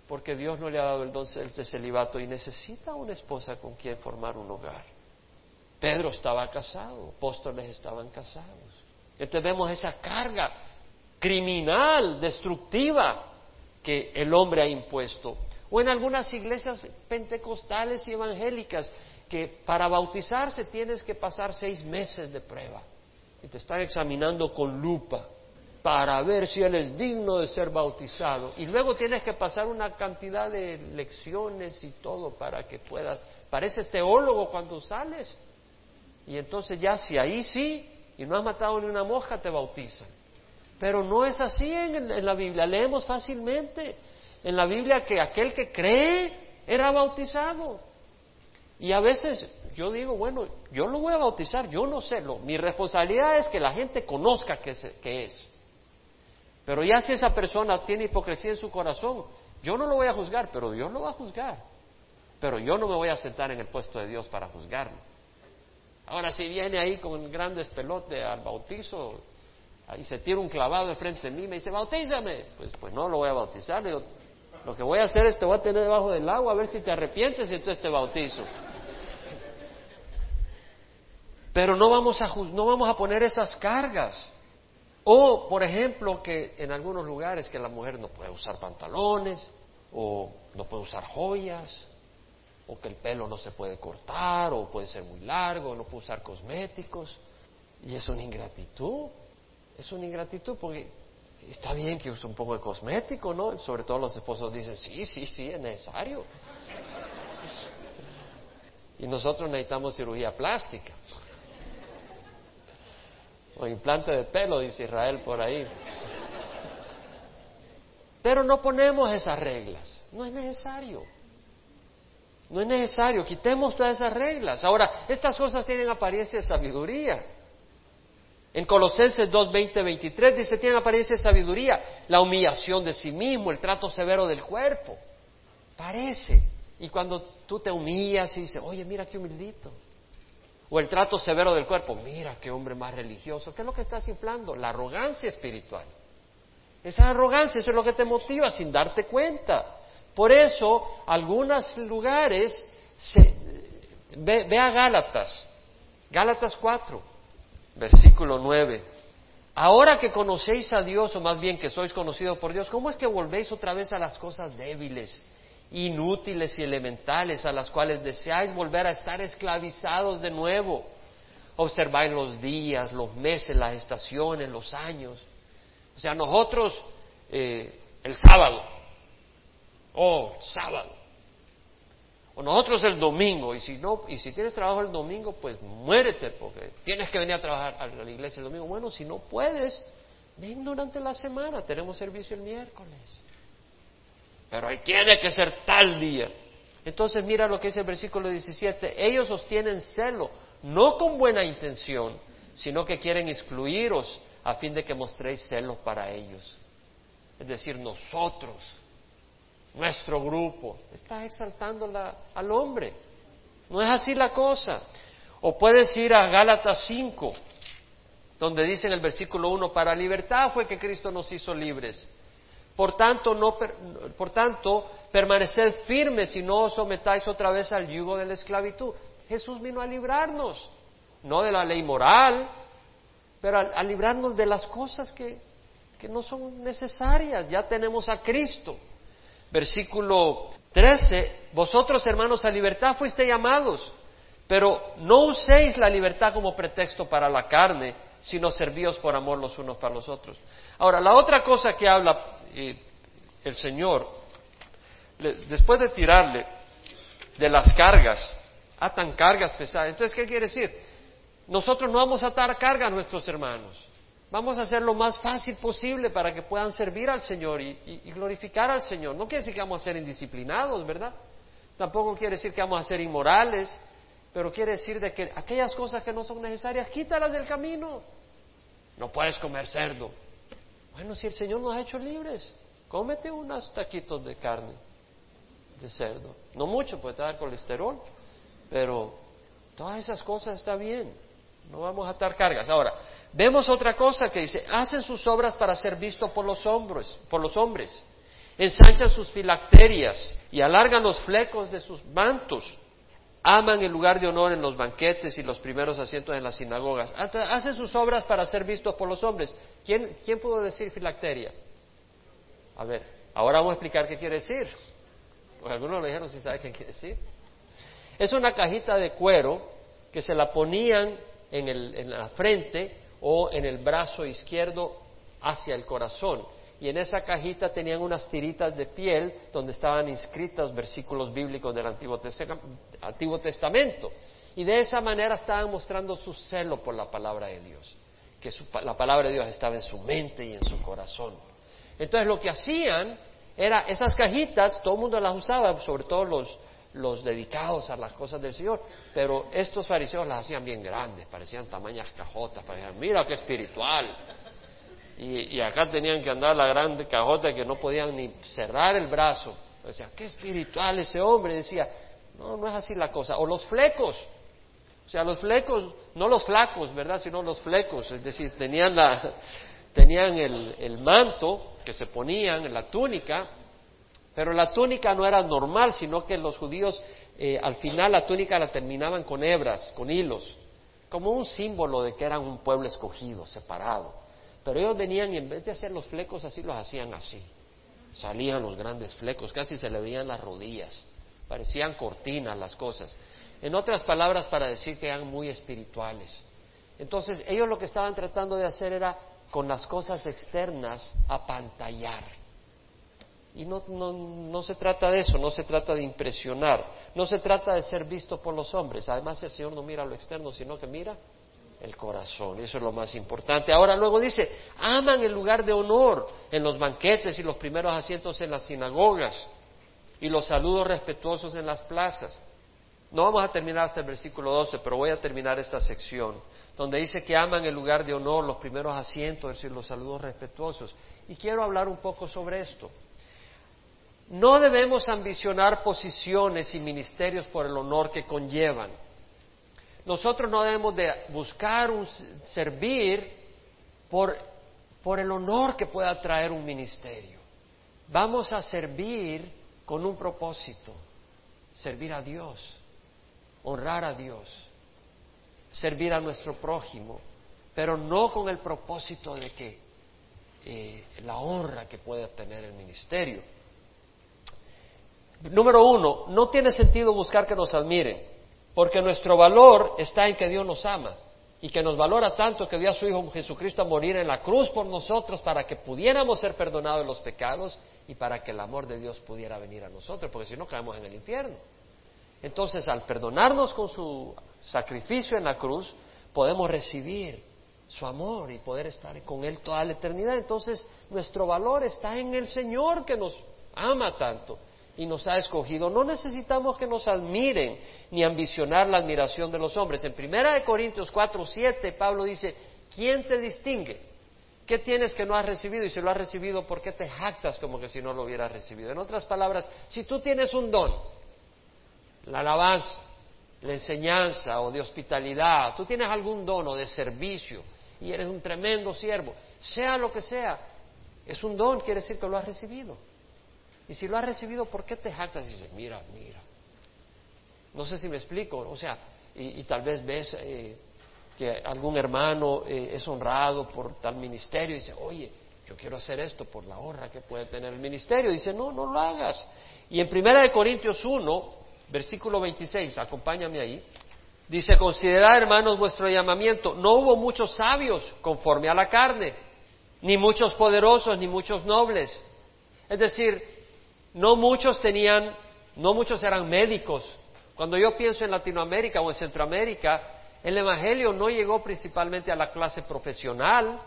porque Dios no le ha dado el don del celibato y necesita una esposa con quien formar un hogar. Pedro estaba casado, apóstoles estaban casados. Entonces vemos esa carga criminal, destructiva, que el hombre ha impuesto. O en algunas iglesias pentecostales y evangélicas que para bautizarse tienes que pasar seis meses de prueba y te están examinando con lupa para ver si él es digno de ser bautizado. Y luego tienes que pasar una cantidad de lecciones y todo para que puedas. Pareces teólogo cuando sales. Y entonces ya si ahí sí y no has matado ni una mosca, te bautizan. Pero no es así en, la Biblia. Leemos fácilmente en la Biblia que aquel que cree era bautizado. Y a veces yo digo, bueno, yo lo voy a bautizar, yo no sé, lo, mi responsabilidad es que la gente conozca que es. Pero ya si esa persona tiene hipocresía en su corazón, yo no lo voy a juzgar, pero Dios lo va a juzgar. Pero yo no me voy a sentar en el puesto de Dios para juzgarlo. Ahora, si viene ahí con grandes pelote al bautizo, y se tira un clavado enfrente de mí me dice, bautízame. Pues, pues no lo voy a bautizar. lo que voy a hacer es te voy a tener debajo del agua a ver si te arrepientes y entonces te bautizo. Pero no vamos a, no vamos a poner esas cargas. O, por ejemplo, que en algunos lugares que la mujer no puede usar pantalones, o no puede usar joyas, o que el pelo no se puede cortar, o puede ser muy largo, no puede usar cosméticos. Y es una ingratitud, es una ingratitud porque está bien que use un poco de cosmético, ¿no? Sobre todo los esposos dicen, sí, sí, sí, es necesario. Y nosotros necesitamos cirugía plástica. O implante de pelo, dice Israel por ahí. Pero no ponemos esas reglas. No es necesario. No es necesario. Quitemos todas esas reglas. Ahora, estas cosas tienen apariencia de sabiduría. En Colosenses 2, 20, 23 dice, tienen apariencia de sabiduría, la humillación de sí mismo, el trato severo del cuerpo. Parece. Y cuando tú te humillas y dices, oye, mira qué humildito. O el trato severo del cuerpo, mira qué hombre más religioso. ¿Qué es lo que estás inflando? La arrogancia espiritual. Esa arrogancia, eso es lo que te motiva sin darte cuenta. Por eso, algunos lugares, ve, ve a Gálatas, Gálatas 4, versículo 9. Ahora que conocéis a Dios, o más bien que sois conocidos por Dios, ¿cómo es que volvéis otra vez a las cosas débiles? Inútiles y elementales a las cuales deseáis volver a estar esclavizados de nuevo. Observáis los días, los meses, las estaciones, los años. O sea, nosotros eh, el sábado, oh, sábado. O nosotros el domingo, y si no, y si tienes trabajo el domingo, pues muérete, porque tienes que venir a trabajar a la iglesia el domingo. Bueno, si no puedes, ven durante la semana, tenemos servicio el miércoles pero ahí tiene que ser tal día. Entonces mira lo que dice el versículo 17, ellos os tienen celo, no con buena intención, sino que quieren excluiros a fin de que mostréis celo para ellos. Es decir, nosotros, nuestro grupo, está exaltando al hombre. No es así la cosa. O puedes ir a Gálatas 5, donde dice en el versículo 1, para libertad fue que Cristo nos hizo libres. Por tanto, no, por tanto, permaneced firmes y no os sometáis otra vez al yugo de la esclavitud. Jesús vino a librarnos, no de la ley moral, pero a, librarnos de las cosas que, que no son necesarias. Ya tenemos a Cristo. Versículo 13, vosotros hermanos a libertad fuiste llamados, pero no uséis la libertad como pretexto para la carne, sino servíos por amor los unos para los otros. Ahora, la otra cosa que habla el Señor, después de tirarle de las cargas, atan cargas pesadas. Entonces, ¿qué quiere decir? Nosotros no vamos a atar carga a nuestros hermanos. Vamos a hacer lo más fácil posible para que puedan servir al Señor y, y, glorificar al Señor. No quiere decir que vamos a ser indisciplinados, ¿verdad? Tampoco quiere decir que vamos a ser inmorales, pero quiere decir de que aquellas cosas que no son necesarias, quítalas del camino. No puedes comer cerdo, bueno, si el Señor nos ha hecho libres, cómete unos taquitos de carne de cerdo. No mucho, puede dar colesterol, pero todas esas cosas está bien. No vamos a atar cargas. Ahora, vemos otra cosa que dice, hacen sus obras para ser vistos por los hombres, por los hombres. Ensanchan sus filacterias y alargan los flecos de sus mantos aman el lugar de honor en los banquetes y los primeros asientos en las sinagogas. Hacen sus obras para ser vistos por los hombres. ¿Quién, pudo decir filacteria? A ver, ahora vamos a explicar qué quiere decir. Porque algunos lo dijeron si saben qué quiere decir. Es una cajita de cuero que se la ponían en, el, en la frente o en el brazo izquierdo hacia el corazón y en esa cajita tenían unas tiritas de piel donde estaban inscritos versículos bíblicos del Antiguo, Testamento. Y de esa manera estaban mostrando su celo por la palabra de Dios, que la palabra de Dios estaba en su mente y en su corazón. Entonces lo que hacían era esas cajitas, todo el mundo las usaba, sobre todo los, los dedicados a las cosas del Señor, pero estos fariseos las hacían bien grandes, parecían tamañas cajotas, parecían, mira qué espiritual, y, acá tenían que andar la grande cajota que no podían ni cerrar el brazo. Decía, qué espiritual ese hombre. Decía, no, no es así la cosa. O los flecos. O sea, los flecos, no los flacos, ¿verdad? Sino los flecos. Es decir, tenían, la, tenían el, manto que se ponían, la túnica, pero la túnica no era normal, sino que los judíos eh, al final la túnica la terminaban con hebras, con hilos, como un símbolo de que eran un pueblo escogido, separado. Pero ellos venían y en vez de hacer los flecos así, los hacían así. Salían los grandes flecos, casi se le veían las rodillas. Parecían cortinas las cosas. En otras palabras, para decir que eran muy espirituales. Entonces, ellos lo que estaban tratando de hacer era, con las cosas externas, apantallar. Y no, no, no, se trata de eso, no se trata de impresionar, no se trata de ser visto por los hombres. Además, el Señor no mira lo externo, sino que mira el corazón. Eso es lo más importante. Ahora luego dice, aman el lugar de honor en los banquetes y los primeros asientos en las sinagogas y los saludos respetuosos en las plazas. No vamos a terminar hasta el versículo 12, pero voy a terminar esta sección, donde dice que aman el lugar de honor, los primeros asientos, decir, los saludos respetuosos. Y quiero hablar un poco sobre esto. No debemos ambicionar posiciones y ministerios por el honor que conllevan. Nosotros no debemos de buscar un servir por, el honor que pueda traer un ministerio. Vamos a servir con un propósito, servir a Dios, honrar a Dios, servir a nuestro prójimo, pero no con el propósito de que eh, la honra que pueda tener el ministerio. Número uno, no tiene sentido buscar que nos admiren, porque nuestro valor está en que Dios nos ama y que nos valora tanto que dio a su Hijo Jesucristo a morir en la cruz por nosotros para que pudiéramos ser perdonados de los pecados y para que el amor de Dios pudiera venir a nosotros, porque si no caemos en el infierno. Entonces, al perdonarnos con su sacrificio en la cruz, podemos recibir su amor y poder estar con Él toda la eternidad. Entonces, nuestro valor está en el Señor que nos ama tanto y nos ha escogido. No necesitamos que nos admiren ni ambicionar la admiración de los hombres. En Primera de Corintios 4, 7, Pablo dice, ¿quién te distingue? ¿Qué tienes que no has recibido? Y si lo has recibido, ¿por qué te jactas como que si no lo hubieras recibido? En otras palabras, si tú tienes un don, la alabanza, la enseñanza o de hospitalidad, tú tienes algún don o de servicio y eres un tremendo siervo, sea lo que sea, es un don, quiere decir que lo has recibido. Y si lo has recibido, ¿por qué te jactas y dices, mira, mira? No sé si me explico, o sea, y, tal vez ves eh, que algún hermano eh, es honrado por tal ministerio y dice, oye, yo quiero hacer esto por la honra que puede tener el ministerio. Dice, no, no lo hagas. Y en Primera de Corintios 1, versículo 26, acompáñame ahí, dice, considerad, hermanos, vuestro llamamiento. No hubo muchos sabios conforme a la carne, ni muchos poderosos, ni muchos nobles. Es decir, no muchos tenían, no muchos eran médicos. Cuando yo pienso en Latinoamérica o en Centroamérica, el Evangelio no llegó principalmente a la clase profesional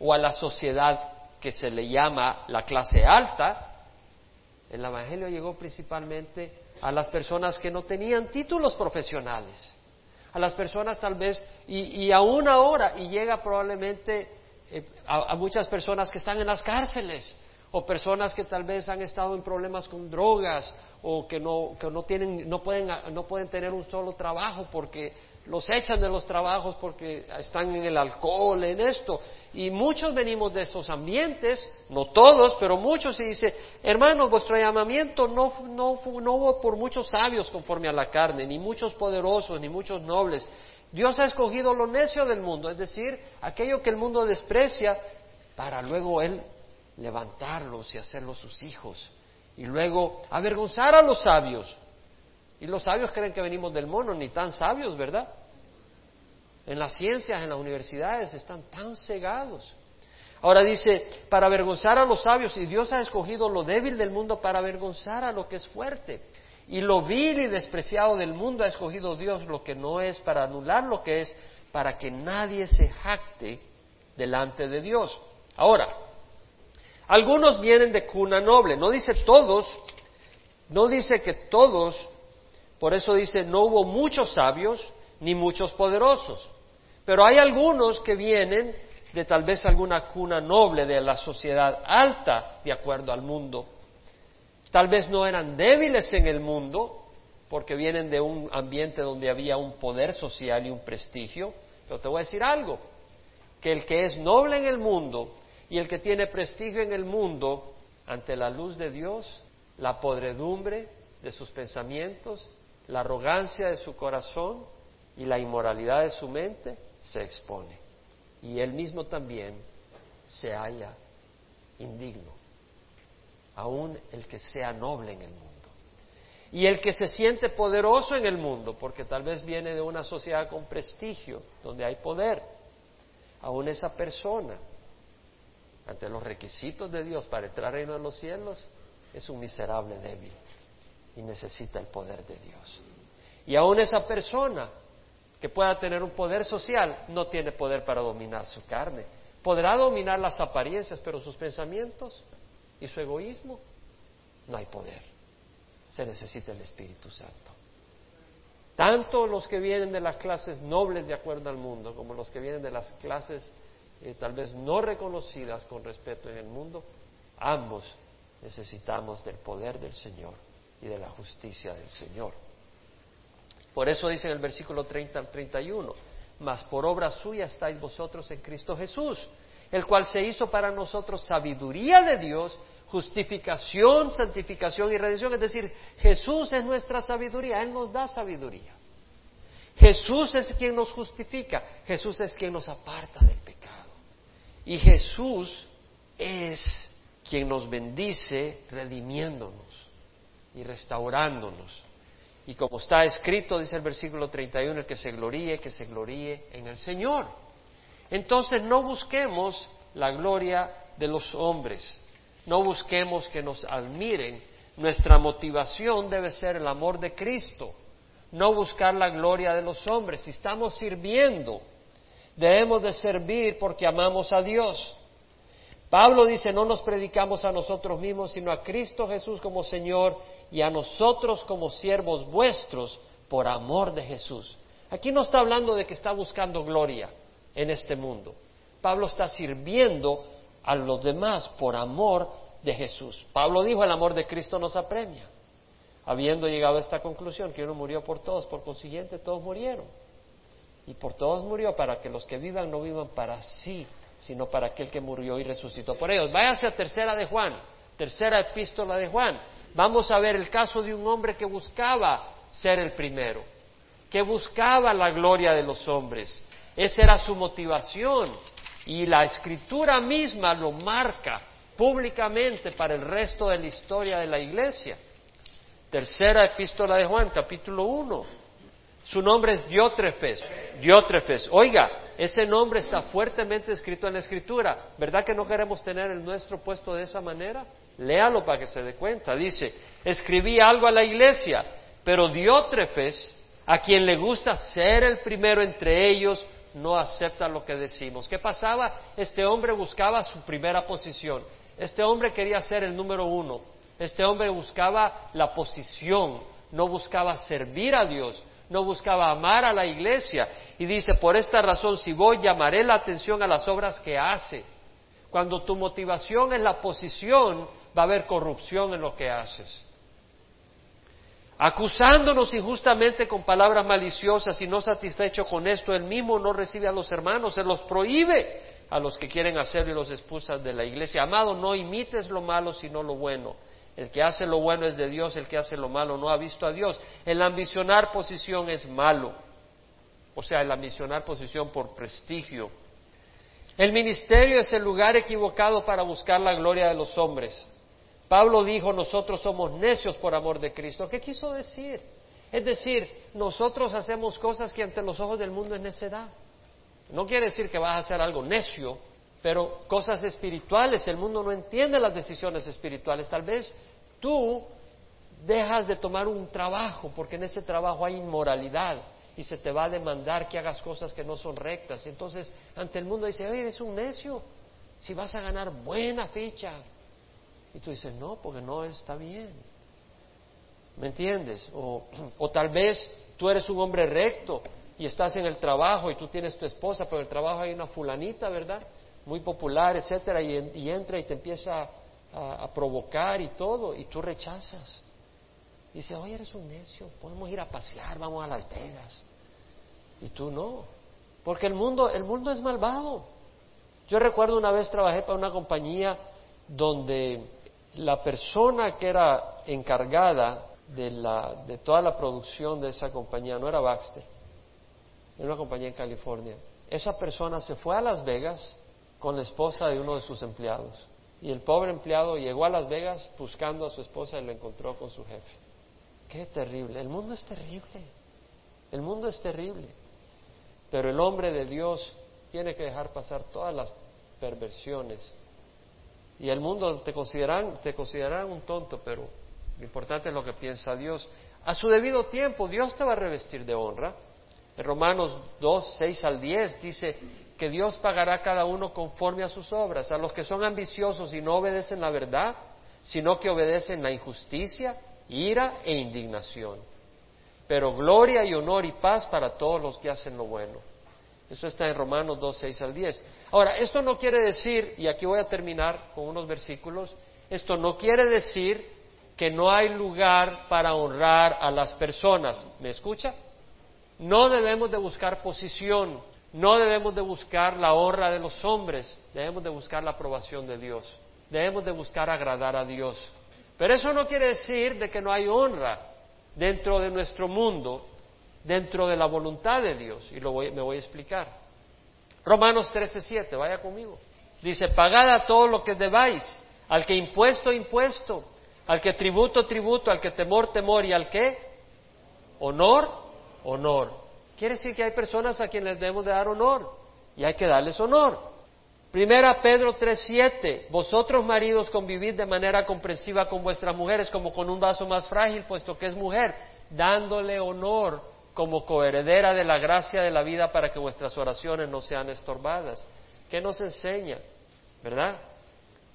o a la sociedad que se le llama la clase alta. El Evangelio llegó principalmente a las personas que no tenían títulos profesionales, a las personas tal vez, y, aún ahora, y llega probablemente eh, a muchas personas que están en las cárceles, o personas que tal vez han estado en problemas con drogas o que no, que no, tienen, no, pueden, no pueden tener un solo trabajo porque los echan de los trabajos porque están en el alcohol, en esto. Y muchos venimos de esos ambientes, no todos, pero muchos, y dice, hermanos, vuestro llamamiento no, no, no hubo por muchos sabios conforme a la carne, ni muchos poderosos, ni muchos nobles. Dios ha escogido lo necio del mundo, es decir, aquello que el mundo desprecia, para luego Él levantarlos y hacerlos sus hijos. Y luego avergonzar a los sabios. Y los sabios creen que venimos del mono, ni tan sabios, ¿verdad? En las ciencias, en las universidades, están tan cegados. Ahora dice, para avergonzar a los sabios, y Dios ha escogido lo débil del mundo para avergonzar a lo que es fuerte. Y lo vil y despreciado del mundo ha escogido Dios lo que no es para anular lo que es, para que nadie se jacte delante de Dios. Ahora, algunos vienen de cuna noble, no dice todos, no dice que todos, por eso dice no hubo muchos sabios ni muchos poderosos, pero hay algunos que vienen de tal vez alguna cuna noble de la sociedad alta de acuerdo al mundo. Tal vez no eran débiles en el mundo, porque vienen de un ambiente donde había un poder social y un prestigio, pero te voy a decir algo, que el que es noble en el mundo y el que tiene prestigio en el mundo, ante la luz de Dios, la podredumbre de sus pensamientos, la arrogancia de su corazón y la inmoralidad de su mente, se expone. Y él mismo también se halla indigno, aún el que sea noble en el mundo. Y el que se siente poderoso en el mundo, porque tal vez viene de una sociedad con prestigio, donde hay poder, aún esa persona, ante los requisitos de Dios para entrar al reino de los cielos, es un miserable débil y necesita el poder de Dios. Y aún esa persona que pueda tener un poder social no tiene poder para dominar su carne. Podrá dominar las apariencias, pero sus pensamientos y su egoísmo no hay poder. Se necesita el Espíritu Santo. Tanto los que vienen de las clases nobles de acuerdo al mundo como los que vienen de las clases eh, tal vez no reconocidas con respeto en el mundo, ambos necesitamos del poder del Señor y de la justicia del Señor. Por eso dice en el versículo 30 al 31, mas por obra suya estáis vosotros en Cristo Jesús, el cual se hizo para nosotros sabiduría de Dios, justificación, santificación y redención. Es decir, Jesús es nuestra sabiduría, Él nos da sabiduría. Jesús es quien nos justifica, Jesús es quien nos aparta del pecado. Y Jesús es quien nos bendice redimiéndonos y restaurándonos. Y como está escrito, dice el versículo 31, el que se gloríe, que se gloríe en el Señor. Entonces no busquemos la gloria de los hombres, no busquemos que nos admiren. Nuestra motivación debe ser el amor de Cristo, no buscar la gloria de los hombres. Si estamos sirviendo, debemos de servir porque amamos a Dios. Pablo dice, no nos predicamos a nosotros mismos, sino a Cristo Jesús como Señor y a nosotros como siervos vuestros por amor de Jesús. Aquí no está hablando de que está buscando gloria en este mundo. Pablo está sirviendo a los demás por amor de Jesús. Pablo dijo, el amor de Cristo nos apremia. Habiendo llegado a esta conclusión, que uno murió por todos, por consiguiente todos murieron. Y por todos murió para que los que vivan no vivan para sí, sino para aquel que murió y resucitó por ellos. Váyase a tercera de Juan, tercera epístola de Juan vamos a ver el caso de un hombre que buscaba ser el primero, que buscaba la gloria de los hombres. Esa era su motivación y la escritura misma lo marca públicamente para el resto de la historia de la iglesia. Tercera epístola de Juan, capítulo 1. Su nombre es Diótrefes. Diótrefes. Oiga, ese nombre está fuertemente escrito en la escritura. ¿Verdad que no queremos tener el nuestro puesto de esa manera? Léalo para que se dé cuenta. Dice, escribí algo a la iglesia, pero Diótrefes, a quien le gusta ser el primero entre ellos, no acepta lo que decimos. ¿Qué pasaba? Este hombre buscaba su primera posición. Este hombre quería ser el número uno. Este hombre buscaba la posición, no buscaba servir a Dios, no buscaba amar a la iglesia. Y dice, por esta razón, si voy, llamaré la atención a las obras que hace. Cuando tu motivación es la posición, va a haber corrupción en lo que haces. Acusándonos injustamente con palabras maliciosas y no satisfecho con esto, él mismo no recibe a los hermanos, se los prohíbe a los que quieren hacerlo y los expulsan de la iglesia. Amado, no imites lo malo, sino lo bueno. El que hace lo bueno es de Dios, el que hace lo malo no ha visto a Dios. El ambicionar posición es malo. O sea, el ambicionar posición por prestigio. El ministerio es el lugar equivocado para buscar la gloria de los hombres. Pablo dijo, nosotros somos necios por amor de Cristo. ¿Qué quiso decir? Es decir, nosotros hacemos cosas que ante los ojos del mundo es necedad. No quiere decir que vas a hacer algo necio, pero cosas espirituales, el mundo no entiende las decisiones espirituales. Tal vez tú dejas de tomar un trabajo porque en ese trabajo hay inmoralidad y se te va a demandar que hagas cosas que no son rectas. Entonces, ante el mundo dice, oye, eres un necio, si vas a ganar buena ficha, y tú dices, no, porque no está bien. ¿Me entiendes? O, o tal vez tú eres un hombre recto y estás en el trabajo y tú tienes tu esposa, pero en el trabajo hay una fulanita, ¿verdad? Muy popular, etcétera, y, entra y te empieza a, provocar y todo, y tú rechazas. Y dices, oye, eres un necio, podemos ir a pasear, vamos a Las Vegas. Y tú no, porque el mundo, el mundo es malvado. Yo recuerdo una vez trabajé para una compañía donde la persona que era encargada de, la, de toda la producción de esa compañía no era Baxter, era una compañía en California. Esa persona se fue a Las Vegas con la esposa de uno de sus empleados. Y el pobre empleado llegó a Las Vegas buscando a su esposa y la encontró con su jefe. Qué terrible. El mundo es terrible. El mundo es terrible. Pero el hombre de Dios tiene que dejar pasar todas las perversiones. Y el mundo te consideran, te considerarán un tonto, pero lo importante es lo que piensa Dios. A su debido tiempo, Dios te va a revestir de honra. En Romanos 2, 6 al 10 dice que Dios pagará a cada uno conforme a sus obras. A los que son ambiciosos y no obedecen la verdad, sino que obedecen la injusticia, ira e indignación. Pero gloria y honor y paz para todos los que hacen lo bueno. Eso está en Romanos 2, 6 al 10. Ahora, esto no quiere decir, y aquí voy a terminar con unos versículos, esto no quiere decir que no hay lugar para honrar a las personas. ¿Me escucha? No debemos de buscar posición, no debemos de buscar la honra de los hombres, debemos de buscar la aprobación de Dios, debemos de buscar agradar a Dios. Pero eso no quiere decir de que no hay honra dentro de nuestro mundo, dentro de la voluntad de Dios, y lo me voy a explicar. Romanos 13:7, vaya conmigo. Dice, pagad a todo lo que debáis, al que impuesto, impuesto, al que tributo, tributo, al que temor, temor, y al que honor, honor. Quiere decir que hay personas a quienes debemos de dar honor, y hay que darles honor. Primera Pedro 3:7, vosotros maridos convivid de manera comprensiva con vuestras mujeres como con un vaso más frágil, puesto que es mujer, dándole honor como coheredera de la gracia de la vida para que vuestras oraciones no sean estorbadas. ¿Qué nos enseña? ¿Verdad?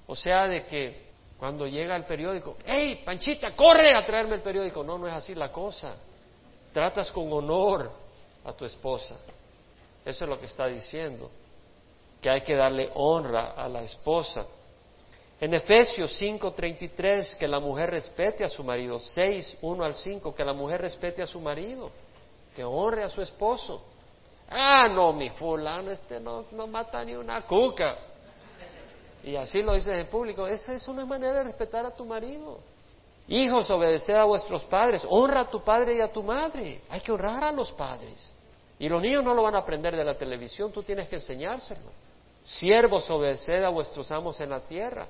O sea, de que cuando llega el periódico, ¡Hey, Panchita, corre a traerme el periódico! No, no es así la cosa. Tratas con honor a tu esposa. Eso es lo que está diciendo, que hay que darle honra a la esposa. En Efesios 5:33, que la mujer respete a su marido. 6, 1 al 5, que la mujer respete a su marido que honre a su esposo. Ah, no, mi fulano, este no, no mata ni una cuca. Y así lo dice el público. Esa es una manera de respetar a tu marido. Hijos, obedeced a vuestros padres. Honra a tu padre y a tu madre. Hay que honrar a los padres. Y los niños no lo van a aprender de la televisión, tú tienes que enseñárselo. Siervos, obedeced a vuestros amos en la tierra.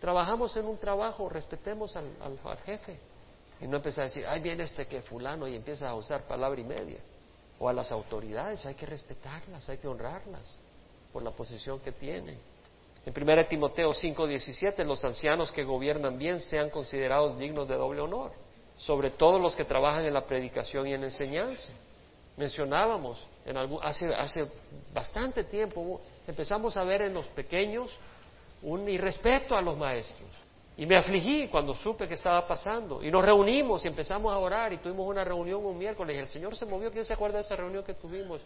Trabajamos en un trabajo, respetemos al, al jefe. Y no empezar a decir, ay, viene este que fulano y empieza a usar palabra y media. O a las autoridades, hay que respetarlas, hay que honrarlas por la posición que tienen. En 1 Timoteo 5:17, los ancianos que gobiernan bien sean considerados dignos de doble honor, sobre todo los que trabajan en la predicación y en la enseñanza. Mencionábamos en algún, hace, hace bastante tiempo, empezamos a ver en los pequeños un irrespeto a los maestros. Y me afligí cuando supe que estaba pasando. Y nos reunimos y empezamos a orar y tuvimos una reunión un miércoles y el Señor se movió. ¿Quién se acuerda de esa reunión que tuvimos?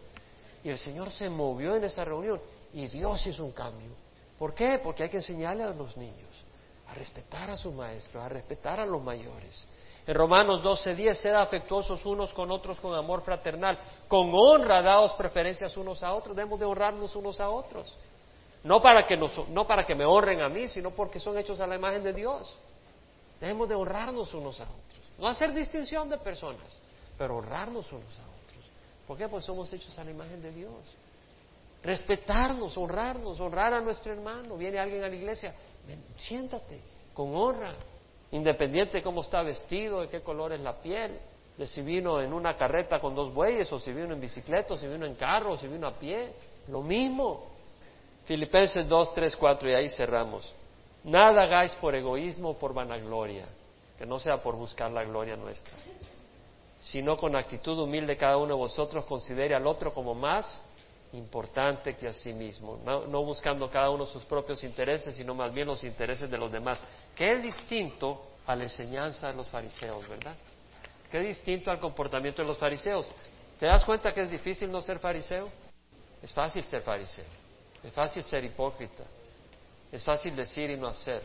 Y el Señor se movió en esa reunión y Dios hizo un cambio. ¿Por qué? Porque hay que enseñarle a los niños a respetar a sus maestros, a respetar a los mayores. En Romanos 12:10, sed afectuosos unos con otros con amor fraternal, con honra daos preferencias unos a otros, debemos de honrarnos unos a otros. No para, que no para que me honren a mí, sino porque son hechos a la imagen de Dios. Debemos de honrarnos unos a otros. No hacer distinción de personas, pero honrarnos unos a otros. ¿Por qué? Pues somos hechos a la imagen de Dios. Respetarnos, honrarnos, honrar a nuestro hermano. Viene alguien a la iglesia, siéntate con honra, independiente de cómo está vestido, de qué color es la piel, de si vino en una carreta con dos bueyes, o si vino en bicicleta, o si vino en carro, o si vino a pie. Lo mismo. Filipenses 2, 3, 4 y ahí cerramos. Nada hagáis por egoísmo o por vanagloria, que no sea por buscar la gloria nuestra, sino con actitud humilde cada uno de vosotros considere al otro como más importante que a sí mismo, no, buscando cada uno sus propios intereses, sino más bien los intereses de los demás, que es distinto a la enseñanza de los fariseos, ¿verdad? Que es distinto al comportamiento de los fariseos. ¿Te das cuenta que es difícil no ser fariseo? Es fácil ser fariseo. Es fácil ser hipócrita. Es fácil decir y no hacer.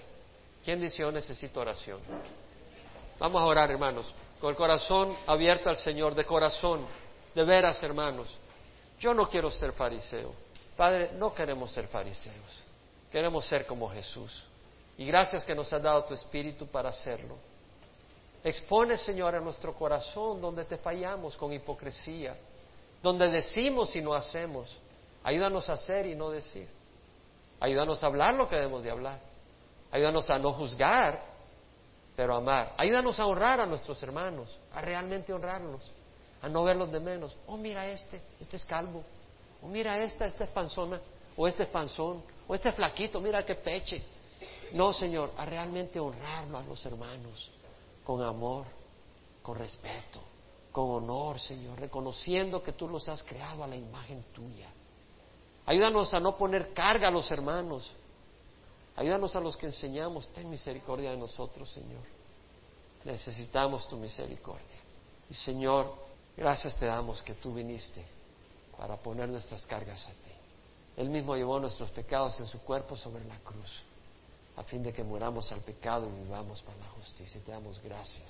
¿Quién dice yo necesito oración? Vamos a orar, hermanos, con el corazón abierto al Señor, de corazón, de veras, hermanos. Yo no quiero ser fariseo. Padre, no queremos ser fariseos. Queremos ser como Jesús. Y gracias que nos has dado tu espíritu para hacerlo. Expone, Señor, a nuestro corazón donde te fallamos con hipocresía, donde decimos y no hacemos Ayúdanos a hacer y no decir. Ayúdanos a hablar lo que debemos de hablar. Ayúdanos a no juzgar, pero amar. Ayúdanos a honrar a nuestros hermanos, a realmente honrarlos, a no verlos de menos. Oh, mira este, este es calvo. O oh, mira esta, esta es panzona. O este es panzón. O este es flaquito, mira qué peche. No, Señor, a realmente honrarlo a los hermanos con amor, con respeto, con honor, Señor, reconociendo que tú los has creado a la imagen tuya. Ayúdanos a no poner carga a los hermanos. Ayúdanos a los que enseñamos. Ten misericordia de nosotros, Señor. Necesitamos tu misericordia. Y Señor, gracias te damos que tú viniste para poner nuestras cargas a ti. Él mismo llevó nuestros pecados en su cuerpo sobre la cruz, a fin de que muramos al pecado y vivamos para la justicia. Te damos gracias.